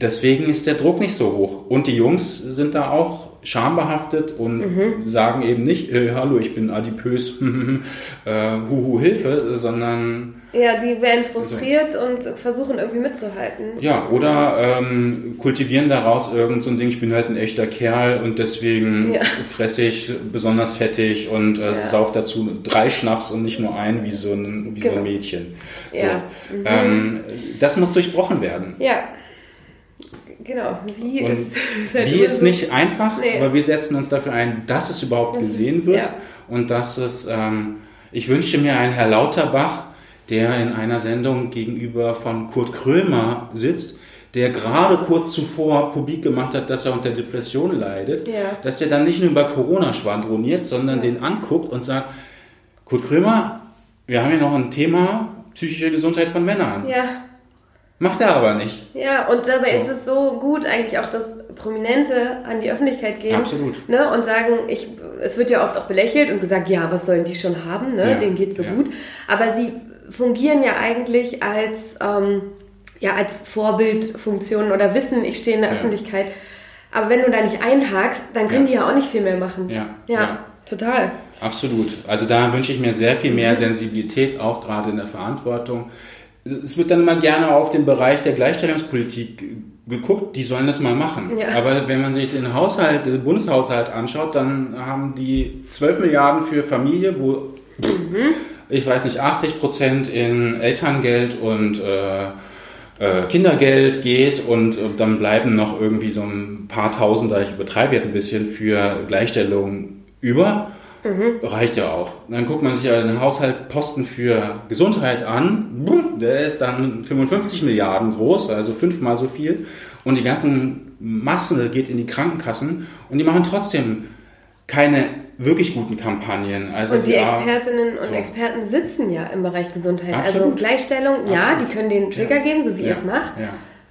deswegen ist der Druck nicht so hoch. Und die Jungs sind da auch schambehaftet und Mhm. sagen eben nicht, äh, hallo, ich bin adipös, äh, huhu, Hilfe, sondern ja, die werden frustriert und versuchen irgendwie mitzuhalten. ja, oder ähm, kultivieren daraus irgend so ein Ding, ich bin halt ein echter Kerl und deswegen Ja. fresse ich besonders fettig und äh, Ja. sauf dazu drei Schnaps und nicht nur einen wie so ein, wie so Genau. ein Mädchen. So. Ja. Mhm. Ähm, das muss durchbrochen werden. Ja. Genau. Wie Und ist, ist halt Wie ist nicht einfach, Nee. aber wir setzen uns dafür ein, dass es überhaupt Das gesehen ist- wird ja. und dass es, ähm, ich wünschte mir einen Herr Lauterbach, der in einer Sendung gegenüber von Kurt Krömer sitzt, der gerade kurz zuvor publik gemacht hat, dass er unter Depression leidet, Ja. dass er dann nicht nur über Corona schwadroniert, sondern den anguckt und sagt, Kurt Krömer, wir haben ja noch ein Thema psychische Gesundheit von Männern. Ja. Macht er aber nicht. Ja, und dabei So. ist es so gut eigentlich auch, dass Prominente an die Öffentlichkeit gehen Absolut. Ne, und sagen, ich, es wird ja oft auch belächelt und gesagt, ja, was sollen die schon haben, ne? Ja, denen geht's so ja. gut. Aber sie fungieren ja eigentlich als, ähm, ja, als Vorbildfunktion oder wissen, ich stehe in der Ja. Öffentlichkeit. Aber wenn du da nicht einhakst, dann können die ja auch nicht viel mehr machen. Ja, ja. total. Absolut. Also da wünsche ich mir sehr viel mehr Sensibilität, auch gerade in der Verantwortung. Es wird dann immer gerne auf den Bereich der Gleichstellungspolitik geguckt, die sollen das mal machen. Ja. Aber wenn man sich den Haushalt, den Bundeshaushalt anschaut, dann haben die 12 Milliarden für Familie, wo ich weiß nicht, 80 Prozent in Elterngeld und äh, äh, Kindergeld geht und äh, dann bleiben noch irgendwie so ein paar Tausender, ich übertreibe jetzt ein bisschen, für Gleichstellung über. Reicht ja auch. Dann guckt man sich ja den Haushaltsposten für Gesundheit an. Der ist dann 55 Milliarden groß, also fünfmal so viel. Und die ganzen Masse geht in die Krankenkassen und die machen trotzdem keine wirklich guten Kampagnen. Also Und die A- Expertinnen und so. Experten sitzen ja im Bereich Gesundheit. Also Absolut. Gleichstellung, ja, Absolut. die können den Trigger Ja. geben, so wie Ja. ihr es macht. Ja.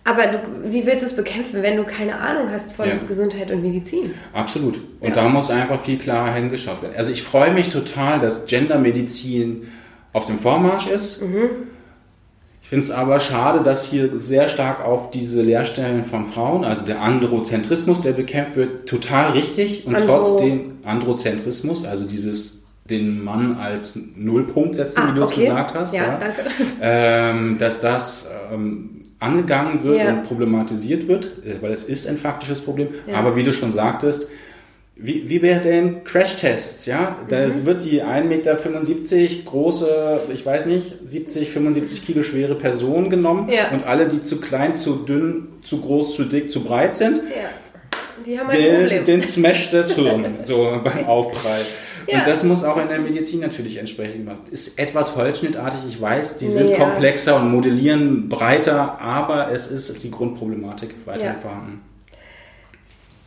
Aber du, wie willst du es bekämpfen, wenn du keine Ahnung hast von Ja. Gesundheit und Medizin? Absolut. Und Ja. da muss einfach viel klarer hingeschaut werden. Also ich freue mich total, dass Gendermedizin auf dem Vormarsch ist. Mhm. Ich finde es aber schade, dass hier sehr stark auf diese Lehrstellen von Frauen, also der Androzentrismus, der bekämpft wird, total richtig und Andro- trotzdem Androzentrismus, also dieses den Mann als Nullpunkt setzen, wie du es gesagt hast. Ah, Ja, danke. ähm, dass das ähm, angegangen wird Ja. und problematisiert wird, äh, weil es ist ein faktisches Problem. Ja. Aber wie du schon sagtest, wie, wie wäre denn Crashtests, ja? Da Mhm. wird die 1,75 Meter große, ich weiß nicht, 70, 75 Kilo schwere Person genommen Ja. und alle, die zu klein, zu dünn, zu groß, zu dick, zu breit sind, Ja. Die haben ein den, Problem. den smasht das Hirn, so beim Aufprall. Ja. Und das muss auch in der Medizin natürlich entsprechend gemacht. Ist etwas holzschnittartig, ich weiß, die sind ja. komplexer und modellieren breiter, aber es ist die Grundproblematik weiterhin Ja. vorhanden.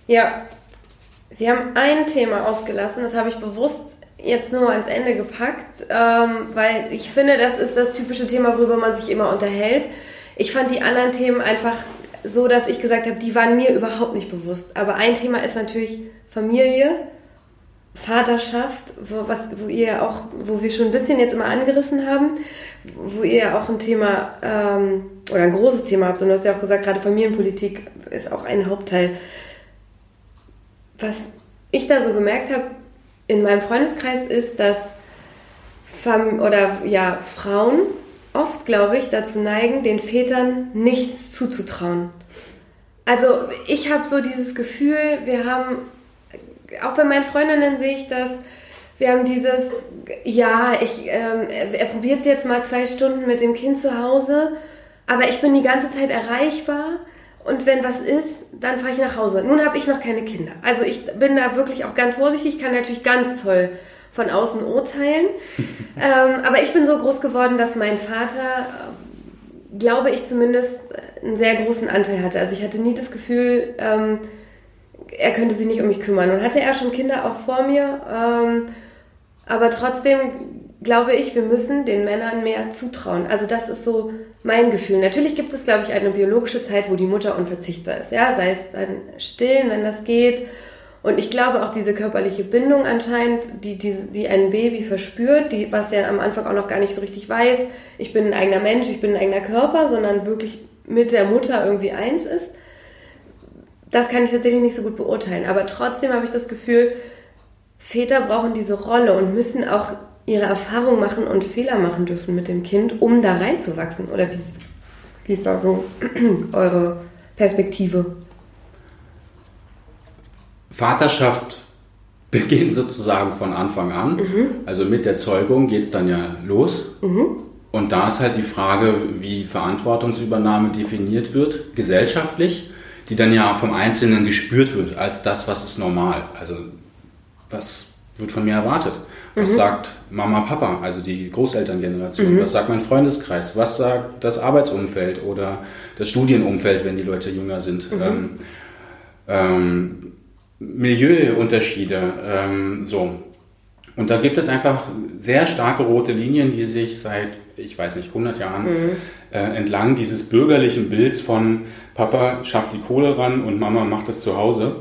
Ja, wir haben ein Thema ausgelassen, das habe ich bewusst jetzt nur ans Ende gepackt, ähm, weil ich finde, das ist das typische Thema, worüber man sich immer unterhält. Ich fand die anderen Themen einfach so, dass ich gesagt habe, die waren mir überhaupt nicht bewusst. Aber ein Thema ist natürlich Familie, Vaterschaft, wo, was, wo ihr auch, wo wir schon ein bisschen jetzt immer angerissen haben, wo ihr auch ein Thema ähm, oder ein großes Thema habt. Und du hast ja auch gesagt, gerade Familienpolitik ist auch ein Hauptteil was ich da so gemerkt habe in meinem Freundeskreis ist, dass Fam oder ja Frauen oft, glaube ich, dazu neigen, den Vätern nichts zuzutrauen. Also ich habe so dieses Gefühl, wir haben auch bei meinen Freundinnen sehe ich das. Wir haben dieses, ja, ich, ähm, er, er probiert es jetzt mal zwei Stunden mit dem Kind zu Hause, aber ich bin die ganze Zeit erreichbar und wenn was ist, dann fahre ich nach Hause. Nun habe ich noch keine Kinder. Also ich bin da wirklich auch ganz vorsichtig, kann natürlich ganz toll von außen urteilen. ähm, aber ich bin so groß geworden, dass mein Vater, glaube ich zumindest, einen sehr großen Anteil hatte. Also ich hatte nie das Gefühl, ähm, er könnte sich nicht um mich kümmern. Und hatte er schon Kinder auch vor mir. Ähm, aber trotzdem glaube ich, wir müssen den Männern mehr zutrauen. Also das ist so mein Gefühl. Natürlich gibt es, glaube ich, eine biologische Zeit, wo die Mutter unverzichtbar ist. Ja, sei es dann stillen, wenn das geht. Und ich glaube auch diese körperliche Bindung anscheinend, die, die, die ein Baby verspürt, die, was ja am Anfang auch noch gar nicht so richtig weiß, ich bin ein eigener Mensch, ich bin ein eigener Körper, sondern wirklich mit der Mutter irgendwie eins ist. Das kann ich tatsächlich nicht so gut beurteilen. Aber trotzdem habe ich das Gefühl, Väter brauchen diese Rolle und müssen auch ihre Erfahrung machen und Fehler machen dürfen mit dem Kind, um da reinzuwachsen. Oder wie, ist- wie ist da so eure Perspektive? Vaterschaft beginnt sozusagen von Anfang an. Also mit der Zeugung geht es dann ja los. Und da ist halt die Frage, wie Verantwortungsübernahme definiert wird, gesellschaftlich, die dann ja vom Einzelnen gespürt wird als das, was ist normal. Also was wird von mir erwartet? Was sagt Mama, Papa, also die Großelterngeneration? Was sagt mein Freundeskreis? Was sagt das Arbeitsumfeld oder das Studienumfeld, wenn die Leute jünger sind? Ähm, ähm, Milieuunterschiede, ähm, so. Und da gibt es einfach sehr starke rote Linien, die sich seit, ich weiß nicht, 100 Jahren mhm. äh, entlang dieses bürgerlichen Bilds von Papa schafft die Kohle ran und Mama macht es zu Hause,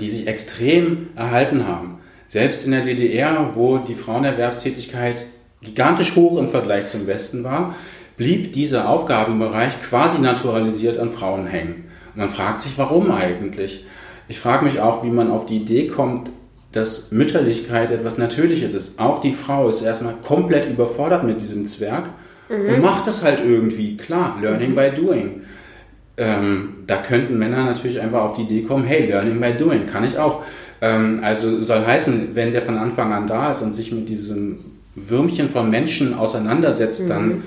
die sich extrem erhalten haben. Selbst in der DDR, wo die Frauenerwerbstätigkeit gigantisch hoch im Vergleich zum Westen war, blieb dieser Aufgabenbereich quasi naturalisiert an Frauen hängen. Und man fragt sich, warum eigentlich? Ich frage mich auch, wie man auf die Idee kommt, dass Mütterlichkeit etwas Natürliches ist. Auch die Frau ist erstmal komplett überfordert mit diesem Zwerg mhm. und macht das halt irgendwie. Klar, learning by doing. Ähm, da könnten Männer natürlich einfach auf die Idee kommen, hey, learning by doing, kann ich auch. Ähm, also soll heißen, wenn der von Anfang an da ist und sich mit diesem Würmchen von Menschen auseinandersetzt, mhm. dann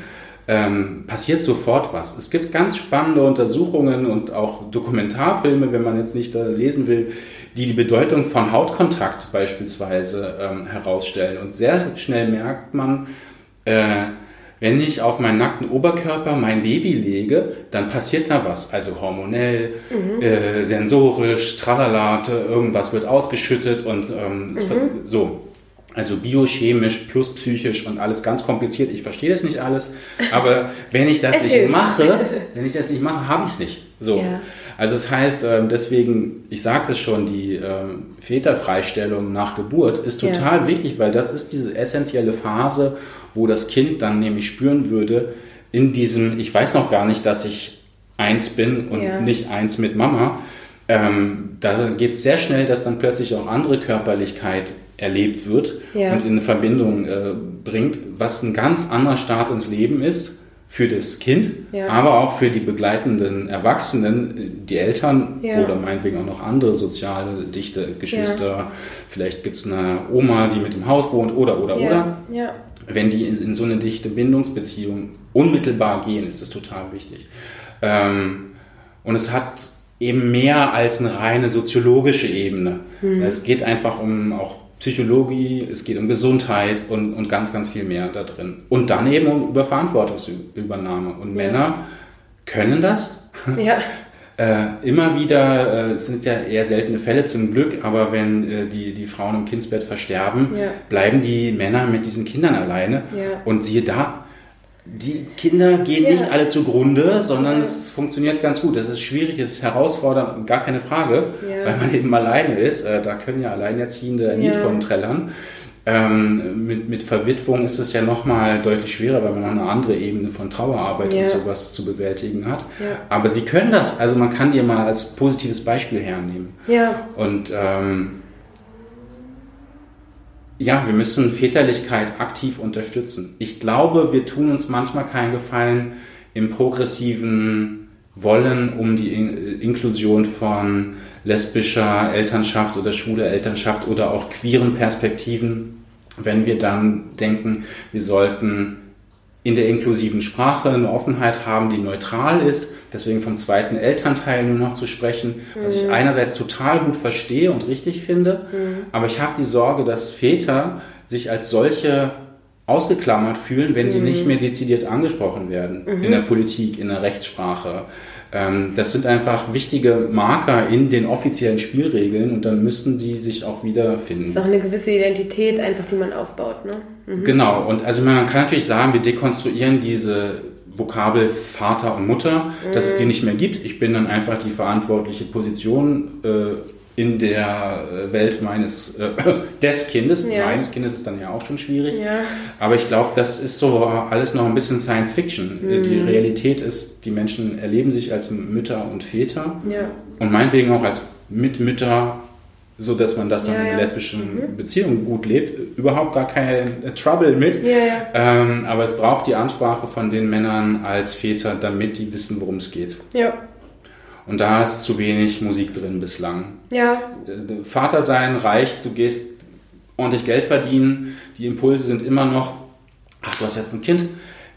ähm, passiert sofort was. Es gibt ganz spannende Untersuchungen und auch Dokumentarfilme, wenn man jetzt nicht da lesen will, die die Bedeutung von Hautkontakt beispielsweise ähm, herausstellen. Und sehr schnell merkt man, äh, wenn ich auf meinen nackten Oberkörper mein Baby lege, dann passiert da was. Also hormonell, mhm. äh, sensorisch, tralala, irgendwas wird ausgeschüttet und ähm, mhm. so. Also biochemisch plus psychisch und alles ganz kompliziert. Ich verstehe das nicht alles, aber wenn ich das nicht mache, wenn ich das nicht mache, habe ich es nicht. So. Ja. Also das heißt, ähm, deswegen, ich sagte es schon, die ähm, Väterfreistellung nach Geburt ist total ja. wichtig, weil das ist diese essentielle Phase, wo das Kind dann nämlich spüren würde, in diesem, ich weiß noch gar nicht, dass ich eins bin und ja. nicht eins mit Mama. Ähm, da geht es sehr schnell, dass dann plötzlich auch andere Körperlichkeit erlebt wird ja. und in eine Verbindung äh, bringt, was ein ganz anderer Start ins Leben ist für das Kind, ja. aber auch für die begleitenden Erwachsenen, die Eltern ja. oder meinetwegen auch noch andere soziale, dichte Geschwister. Vielleicht gibt es eine Oma, die mit im Haus wohnt oder, oder, oder. Wenn die in, in, so eine dichte Bindungsbeziehung unmittelbar gehen, ist das total wichtig. Ähm, und es hat eben mehr als eine reine soziologische Ebene. Mhm. Es geht einfach um auch Psychologie, es geht um Gesundheit und, und ganz, ganz viel mehr da drin. Und dann eben um über Verantwortungsübernahme. Und ja. Männer können das. Ja. äh, immer wieder, äh, es sind ja eher seltene Fälle zum Glück, aber wenn äh, die, die Frauen im Kindsbett versterben, ja. bleiben die Männer mit diesen Kindern alleine. Ja. Und siehe da, die Kinder gehen ja. nicht alle zugrunde, sondern es funktioniert ganz gut. Es ist schwierig, es ist herausfordernd, gar keine Frage, ja. weil man eben alleine ist. Äh, da können ja Alleinerziehende ein ja. Lied von trällern. Ähm, mit, mit Verwitwung ist es ja nochmal deutlich schwerer, weil man noch eine andere Ebene von Trauerarbeit und sowas zu bewältigen hat. Aber sie können das. Also man kann die mal als positives Beispiel hernehmen. Ja. Und ähm, ja, wir müssen Väterlichkeit aktiv unterstützen. Ich glaube, wir tun uns manchmal keinen Gefallen im progressiven Wollen um die Inklusion von lesbischer Elternschaft oder schwuler Elternschaft oder auch queeren Perspektiven, wenn wir dann denken, wir sollten in der inklusiven Sprache eine Offenheit haben, die neutral ist. Deswegen vom zweiten Elternteil nur noch zu sprechen, was ich mhm. einerseits total gut verstehe und richtig finde, mhm. aber ich habe die Sorge, dass Väter sich als solche ausgeklammert fühlen, wenn sie mhm. nicht mehr dezidiert angesprochen werden mhm. in der Politik, in der Rechtssprache. Ähm, das sind einfach wichtige Marker in den offiziellen Spielregeln und dann müssten sie sich auch wiederfinden. Das ist auch eine gewisse Identität einfach, die man aufbaut, ne? Mhm. Genau, und also man kann natürlich sagen, wir dekonstruieren diese Vokabel Vater und Mutter, dass es die mhm. nicht mehr gibt. Ich bin dann einfach die verantwortliche Position äh, in der äh, Welt meines äh, des Kindes. Ja. Meines Kindes ist dann ja auch schon schwierig. Ja. Aber ich glaube, das ist so alles noch ein bisschen Science Fiction. Mhm. Die Realität ist, die Menschen erleben sich als Mütter und Väter ja. und meinetwegen auch als Mitmütter, so dass man das dann in lesbischen mhm. Beziehungen gut lebt. Überhaupt gar kein äh, Trouble mit. Ähm, aber es braucht die Ansprache von den Männern als Väter, damit die wissen, worum es geht. Ja. Und da ist zu wenig Musik drin bislang. Ja. Vater sein reicht, du gehst ordentlich Geld verdienen, die Impulse sind immer noch, ach, du hast jetzt ein Kind,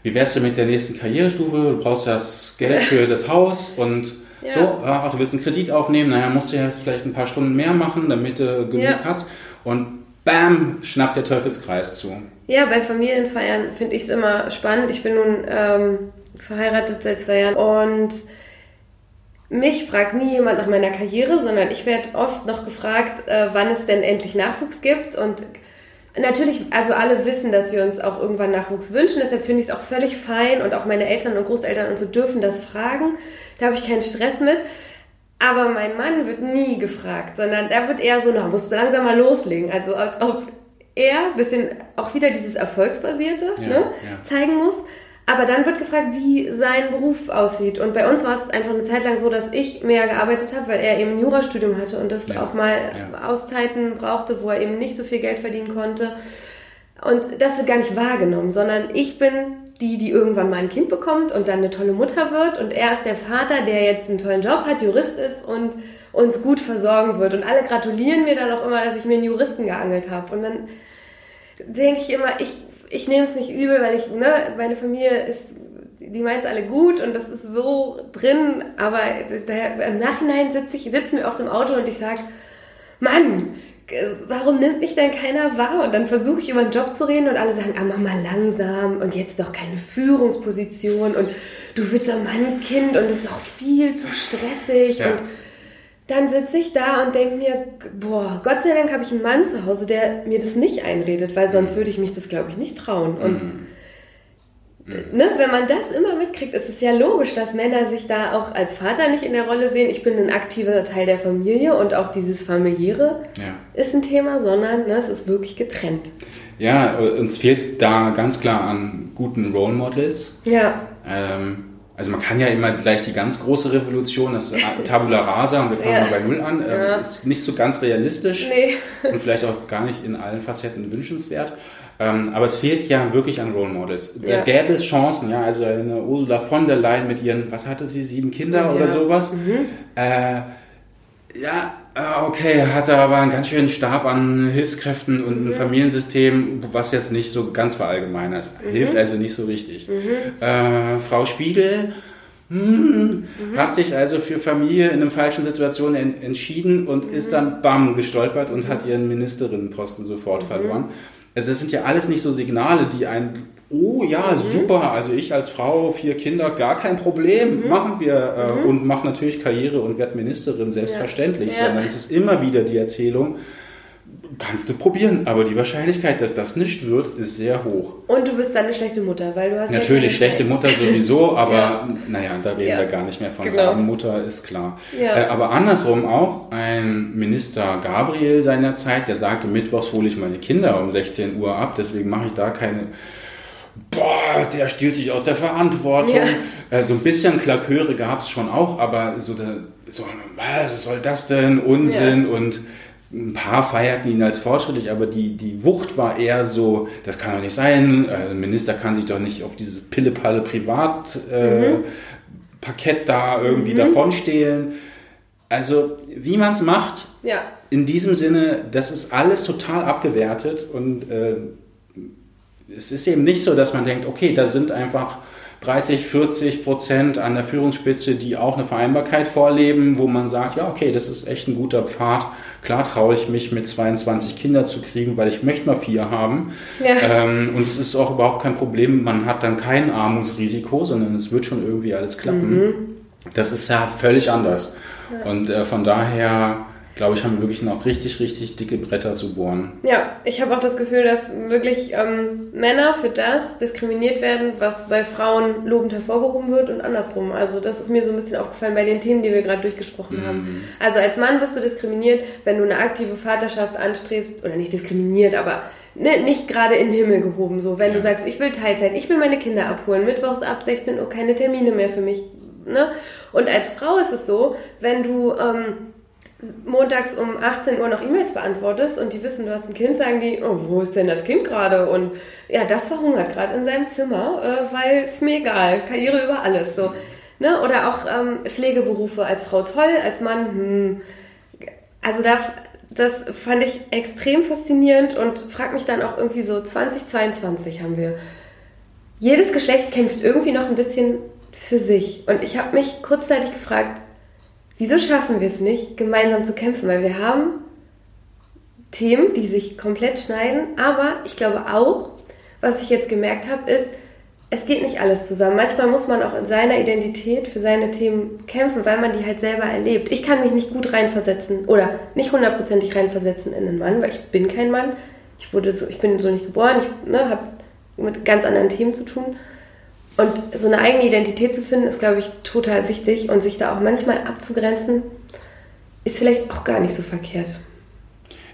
wie wärst du mit der nächsten Karrierestufe? Du brauchst das Geld für das Haus und ja. so, ach, du willst einen Kredit aufnehmen, naja, musst du jetzt vielleicht ein paar Stunden mehr machen, damit du genug ja. hast. Und bam, schnappt der Teufelskreis zu. Ja, bei Familienfeiern finde ich es immer spannend. Ich bin nun ähm, verheiratet seit zwei Jahren und mich fragt nie jemand nach meiner Karriere, sondern ich werde oft noch gefragt, äh, wann es denn endlich Nachwuchs gibt. Und Natürlich, also alle wissen, dass wir uns auch irgendwann Nachwuchs wünschen, deshalb finde ich es auch völlig fein und auch meine Eltern und Großeltern und so dürfen das fragen. Da habe ich keinen Stress mit. Aber mein Mann wird nie gefragt, sondern da wird eher so, na, musst du langsam mal loslegen. Also als ob er ein bisschen auch wieder dieses Erfolgsbasierte Ja, ne, ja. zeigen muss. Aber dann wird gefragt, wie sein Beruf aussieht. Und bei uns war es einfach eine Zeit lang so, dass ich mehr gearbeitet habe, weil er eben ein Jurastudium hatte und das Ja, auch mal ja. Auszeiten brauchte, wo er eben nicht so viel Geld verdienen konnte. Und das wird gar nicht wahrgenommen, sondern ich bin die, die irgendwann mal ein Kind bekommt und dann eine tolle Mutter wird. Und er ist der Vater, der jetzt einen tollen Job hat, Jurist ist und uns gut versorgen wird. Und alle gratulieren mir dann auch immer, dass ich mir einen Juristen geangelt habe. Und dann denke ich immer, ich, ich nehme es nicht übel, weil ich, ne, meine Familie ist, die meint es alle gut und das ist so drin, aber da, im Nachhinein sitze ich, sitzen wir auf dem Auto und ich sage, Mann, äh, warum nimmt mich denn keiner wahr? Und dann versuche ich über einen Job zu reden und alle sagen, ah, mach mal langsam und jetzt doch keine Führungsposition und du willst doch mal ein Kind und es ist auch viel zu stressig Ja. und dann sitze ich da und denke mir, boah, Gott sei Dank habe ich einen Mann zu Hause, der mir das nicht einredet, weil sonst würde ich mich das, glaube ich, nicht trauen. Und ne, wenn man das immer mitkriegt, ist es ja logisch, dass Männer sich da auch als Vater nicht in der Rolle sehen. Ich bin ein aktiver Teil der Familie und auch dieses familiäre Ja. ist ein Thema, sondern ne, es ist wirklich getrennt. Ja, uns fehlt da ganz klar an guten Role Models. Ja, Ähm, also man kann ja immer gleich die ganz große Revolution, das Tabula Rasa und wir fangen Ja. mal bei Null an, ähm, Ja. ist nicht so ganz realistisch nee. und vielleicht auch gar nicht in allen Facetten wünschenswert. Ähm, aber es fehlt ja wirklich an Role Models. Da Ja. gäbe es Chancen, ja, also eine Ursula von der Leyen mit ihren, was hatte sie, sieben Kinder oder sowas. Mhm. Äh, ja, okay, hatte aber einen ganz schönen Stab an Hilfskräften und Mhm. ein Familiensystem, was jetzt nicht so ganz verallgemeinert ist. Mhm. Hilft also nicht so richtig. Äh, Frau Spiegel hm, hat sich also für Familie in einer falschen Situation en entschieden und ist dann bam gestolpert und hat ihren Ministerinnenposten sofort verloren. Also das sind ja alles nicht so Signale, die ein Oh ja, super. Also ich als Frau, vier Kinder, gar kein Problem. Machen wir äh, und mache natürlich Karriere und werde Ministerin, selbstverständlich. Ja. Sondern es ist immer wieder die Erzählung, kannst du probieren, aber die Wahrscheinlichkeit, dass das nicht wird, ist sehr hoch. Und du bist dann eine schlechte Mutter, weil du hast ja Natürlich, keine schlechte Zeit. Mutter sowieso, aber Ja. naja, da reden Ja. wir gar nicht mehr von. Genau. Mutter ist klar. Ja. Äh, aber andersrum auch, ein Minister Gabriel seinerzeit, der sagte, mittwochs hole ich meine Kinder um 16 Uhr ab, deswegen mache ich da keine boah, der stiehlt sich aus der Verantwortung. Ja. Äh, so ein bisschen Klaköre gab es schon auch, aber so, der, so, was soll das denn? Unsinn und ein paar feierten ihn als fortschrittlich, aber die, die Wucht war eher so, das kann doch nicht sein, äh, ein Minister kann sich doch nicht auf dieses Pille-Palle Privat äh, Parkett da irgendwie davonstehlen. Also, wie man es macht, Ja, in diesem Sinne, das ist alles total abgewertet und äh, es ist eben nicht so, dass man denkt, okay, da sind einfach 30, 40 Prozent an der Führungsspitze, die auch eine Vereinbarkeit vorleben, wo man sagt, ja, okay, das ist echt ein guter Pfad. Klar traue ich mich mit 22 Kinder zu kriegen, weil ich möchte mal vier haben. Ja. Ähm, und es ist auch überhaupt kein Problem. Man hat dann kein Armutsrisiko, sondern es wird schon irgendwie alles klappen. Das ist ja völlig anders. Und äh, von daher, glaube ich, haben wir wirklich noch richtig, richtig dicke Bretter zu bohren. Ja, ich habe auch das Gefühl, dass wirklich ähm, Männer für das diskriminiert werden, was bei Frauen lobend hervorgehoben wird und andersrum. Also das ist mir so ein bisschen aufgefallen bei den Themen, die wir gerade durchgesprochen haben. Also als Mann wirst du diskriminiert, wenn du eine aktive Vaterschaft anstrebst, oder nicht diskriminiert, aber ne, nicht gerade in den Himmel gehoben. So, wenn du sagst, ich will Teilzeit, ich will meine Kinder abholen, mittwochs ab 16 Uhr keine Termine mehr für mich. Ne? Und als Frau ist es so, wenn du... Ähm, montags um 18 Uhr noch E-Mails beantwortest und die wissen, du hast ein Kind, sagen die, oh, wo ist denn das Kind gerade? Und ja, das verhungert gerade in seinem Zimmer, äh, weil es mir egal, Karriere über alles. So. Ne? Oder auch ähm, Pflegeberufe als Frau toll, als Mann, hm. Also da, das fand ich extrem faszinierend und frag mich dann auch irgendwie so, 2022 haben wir. Jedes Geschlecht kämpft irgendwie noch ein bisschen für sich. Und ich habe mich kurzzeitig gefragt, wieso schaffen wir es nicht, gemeinsam zu kämpfen? Weil wir haben Themen, die sich komplett schneiden, aber ich glaube auch, was ich jetzt gemerkt habe, ist, es geht nicht alles zusammen. Manchmal muss man auch in seiner Identität für seine Themen kämpfen, weil man die halt selber erlebt. Ich kann mich nicht gut reinversetzen oder nicht hundertprozentig reinversetzen in einen Mann, weil ich bin kein Mann. ich wurde so, ich bin so nicht geboren, ich ne, habe mit ganz anderen Themen zu tun. Und so eine eigene Identität zu finden, ist, glaube ich, total wichtig. Und sich da auch manchmal abzugrenzen, ist vielleicht auch gar nicht so verkehrt.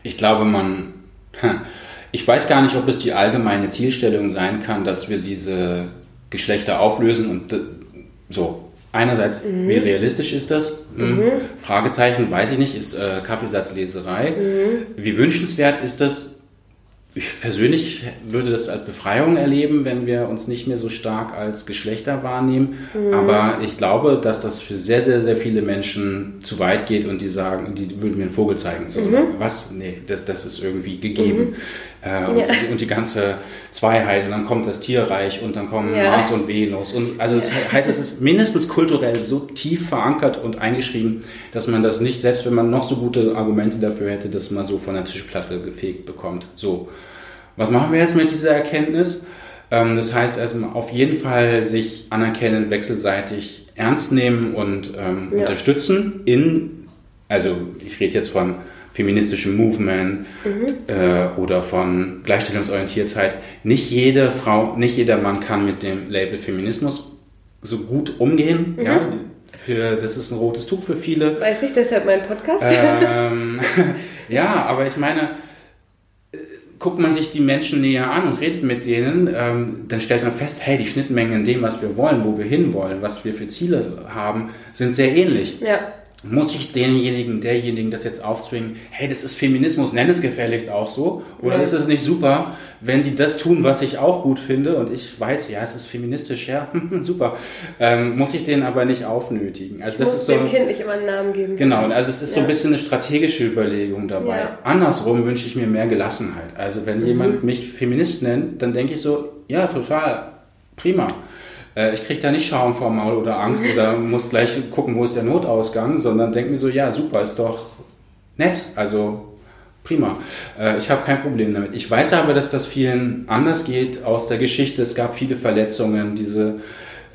Ich glaube, man. Ich weiß gar nicht, ob es die allgemeine Zielstellung sein kann, dass wir diese Geschlechter auflösen und so. Einerseits, mhm. wie realistisch ist das? Hm. Mhm. Fragezeichen, weiß ich nicht, ist äh, Kaffeesatzleserei. Mhm. Wie wünschenswert ist das? Ich persönlich würde das als Befreiung erleben, wenn wir uns nicht mehr so stark als Geschlechter wahrnehmen. Mhm. Aber ich glaube, dass das für sehr, sehr, sehr viele Menschen zu weit geht und die sagen, die würden mir einen Vogel zeigen. So, mhm. Was? Nee, das, das ist irgendwie gegeben. Mhm. Äh, und, ja. und, die ganze Zweiheit und dann kommt das Tierreich und dann kommen ja. Mars und Venus. Und also das heißt, es ist mindestens kulturell so tief verankert und eingeschrieben, dass man das nicht, selbst wenn man noch so gute Argumente dafür hätte, dass man so von der Tischplatte gefegt bekommt. So. Was machen wir jetzt mit dieser Erkenntnis? Ähm, das heißt erstmal auf jeden Fall sich anerkennen, wechselseitig ernst nehmen und ähm, ja. unterstützen in, also ich rede jetzt von feministischem Movement mhm. äh, oder von Gleichstellungsorientiertheit. Nicht jede Frau, nicht jeder Mann kann mit dem Label Feminismus so gut umgehen. Mhm. Ja, für, das ist ein rotes Tuch für viele. Weiß ich deshalb mein Podcast? Ähm, ja, aber ich meine, äh, guckt man sich die Menschen näher an und redet mit denen, ähm, dann stellt man fest, hey, die Schnittmengen in dem, was wir wollen, wo wir hinwollen, was wir für Ziele haben, sind sehr ähnlich. Ja muss ich denjenigen, derjenigen das jetzt aufzwingen, hey, das ist Feminismus, nenn es gefälligst auch so? Oder ja. ist es nicht super, wenn die das tun, was ich auch gut finde und ich weiß, ja, es ist feministisch, ja, super, ähm, muss ich denen aber nicht aufnötigen. Also ich das muss ist so, dem Kind nicht immer einen Namen geben. Genau, also es ist ja. so ein bisschen eine strategische Überlegung dabei. Ja. Andersrum wünsche ich mir mehr Gelassenheit. Also wenn mhm. jemand mich Feminist nennt, dann denke ich so, ja, total, prima. Äh, ich kriege da nicht Schaum vor Maul oder Angst oder muss gleich gucken, wo ist der Notausgang, sondern denke mir so, ja, super, ist doch nett. Also prima. Äh, ich habe kein Problem damit. Ich weiß aber, dass das vielen anders geht aus der Geschichte. Es gab viele Verletzungen, diese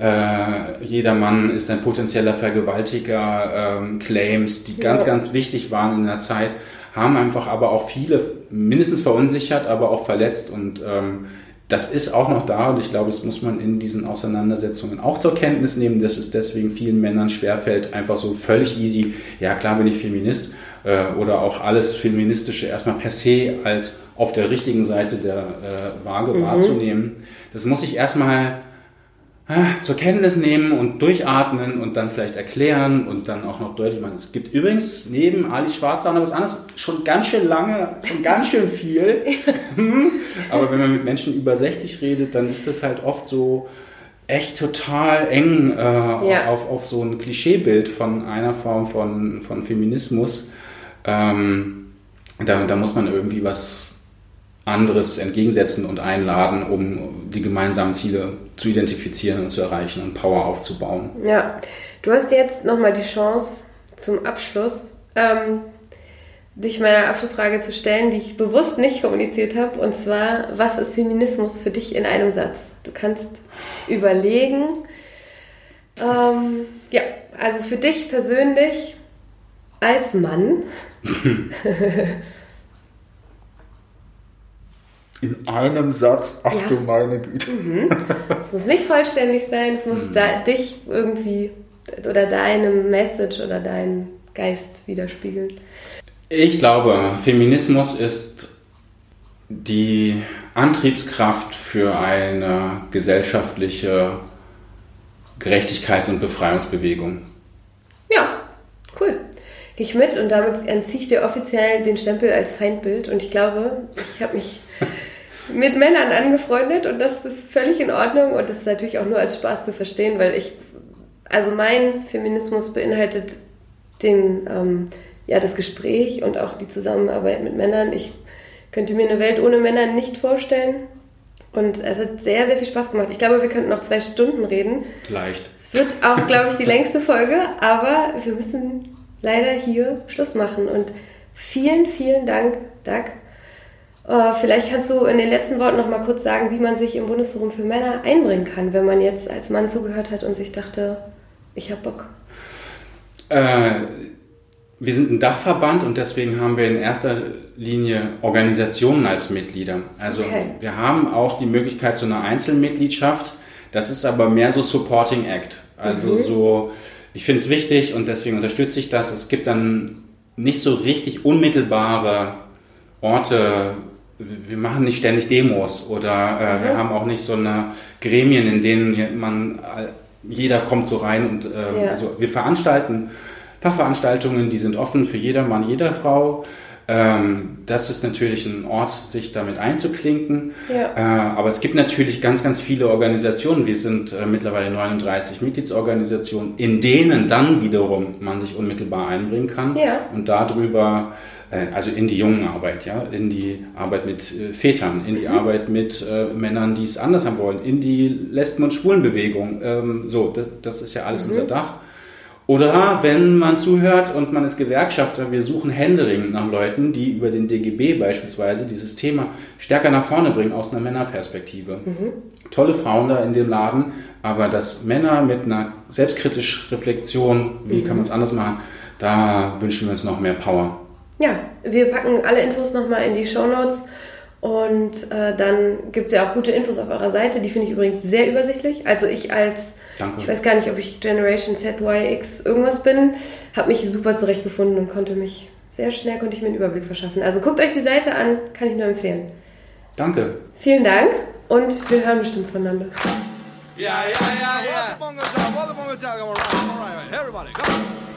äh, jeder Mann ist ein potenzieller Vergewaltiger, ähm, Claims, die ganz, ja. ganz wichtig waren in der Zeit, haben einfach aber auch viele mindestens verunsichert, aber auch verletzt und ähm, das ist auch noch da und ich glaube, das muss man in diesen Auseinandersetzungen auch zur Kenntnis nehmen, dass es deswegen vielen Männern schwerfällt, einfach so völlig easy, ja klar bin ich Feminist äh, oder auch alles Feministische erstmal per se als auf der richtigen Seite der äh, Waage mhm. wahrzunehmen. Das muss ich erstmal zur Kenntnis nehmen und durchatmen und dann vielleicht erklären und dann auch noch deutlich machen. Es gibt übrigens neben Ali Schwarzer noch was anderes schon ganz schön lange, schon ganz schön viel. Aber wenn man mit Menschen über 60 redet, dann ist das halt oft so echt total eng äh, ja. auf, auf so ein Klischeebild von einer Form von, von Feminismus. Ähm, da, da muss man irgendwie was anderes entgegensetzen und einladen, um die gemeinsamen Ziele zu identifizieren und zu erreichen und Power aufzubauen. Ja, du hast jetzt nochmal die Chance zum Abschluss, ähm, dich meiner Abschlussfrage zu stellen, die ich bewusst nicht kommuniziert habe, und zwar, was ist Feminismus für dich in einem Satz? Du kannst überlegen, ähm, ja, also für dich persönlich als Mann, In einem Satz, ach ja. du meine Güte. Mhm. Es muss nicht vollständig sein, es muss mhm. da, dich irgendwie oder deine Message oder deinen Geist widerspiegeln. Ich glaube, Feminismus ist die Antriebskraft für eine gesellschaftliche Gerechtigkeits- und Befreiungsbewegung. Ja, cool. Gehe ich mit und damit entziehe ich dir offiziell den Stempel als Feindbild und ich glaube, ich habe mich mit Männern angefreundet und das ist völlig in Ordnung und das ist natürlich auch nur als Spaß zu verstehen, weil ich, also mein Feminismus beinhaltet den, ähm, ja, das Gespräch und auch die Zusammenarbeit mit Männern. Ich könnte mir eine Welt ohne Männer nicht vorstellen. Und es hat sehr, sehr viel Spaß gemacht. Ich glaube, wir könnten noch zwei Stunden reden. Vielleicht. Es wird auch, glaube ich, die längste Folge, aber wir müssen leider hier Schluss machen. Und vielen, vielen Dank, Doug, vielleicht kannst du in den letzten Worten noch mal kurz sagen, wie man sich im Bundesforum für Männer einbringen kann, wenn man jetzt als Mann zugehört hat und sich dachte, ich habe Bock. Äh, wir sind ein Dachverband und deswegen haben wir in erster Linie Organisationen als Mitglieder. Also okay. wir haben auch die Möglichkeit zu einer Einzelmitgliedschaft. Das ist aber mehr so Supporting Act. Also mhm. so, ich finde es wichtig und deswegen unterstütze ich das. Es gibt dann nicht so richtig unmittelbare Orte. Wir machen nicht ständig Demos oder äh, mhm. wir haben auch nicht so eine Gremien, in denen man jeder kommt so rein und äh, ja. also wir veranstalten Fachveranstaltungen, die sind offen für jedermann, jeder Frau. Ähm, das ist natürlich ein Ort, sich damit einzuklinken. Ja. Äh, aber es gibt natürlich ganz, ganz viele Organisationen. Wir sind äh, mittlerweile 39 Mitgliedsorganisationen, in denen dann wiederum man sich unmittelbar einbringen kann ja. und darüber also in die jungen Arbeit, ja, in die Arbeit mit Vätern, in die mhm. Arbeit mit äh, Männern, die es anders haben wollen, in die Lesben- und Schwulenbewegung. Ähm, so, das, das, ist ja alles mhm. unser Dach. Oder wenn man zuhört und man ist Gewerkschafter, wir suchen händeringend nach Leuten, die über den DGB beispielsweise dieses Thema stärker nach vorne bringen aus einer Männerperspektive. Mhm. Tolle Frauen da in dem Laden, aber dass Männer mit einer selbstkritischen Reflexion, wie mhm. kann man es anders machen, da wünschen wir uns noch mehr Power. Ja, wir packen alle Infos nochmal in die Show Notes. Und äh, dann gibt es ja auch gute Infos auf eurer Seite. Die finde ich übrigens sehr übersichtlich. Also ich als Danke. Ich weiß gar nicht, ob ich Generation Z, Y, X irgendwas bin. Habe mich super zurechtgefunden und konnte mich sehr schnell konnte ich mir einen Überblick verschaffen. Also guckt euch die Seite an, kann ich nur empfehlen. Danke. Vielen Dank und wir hören bestimmt voneinander. Ja, ja, ja, ja. Everybody, come on.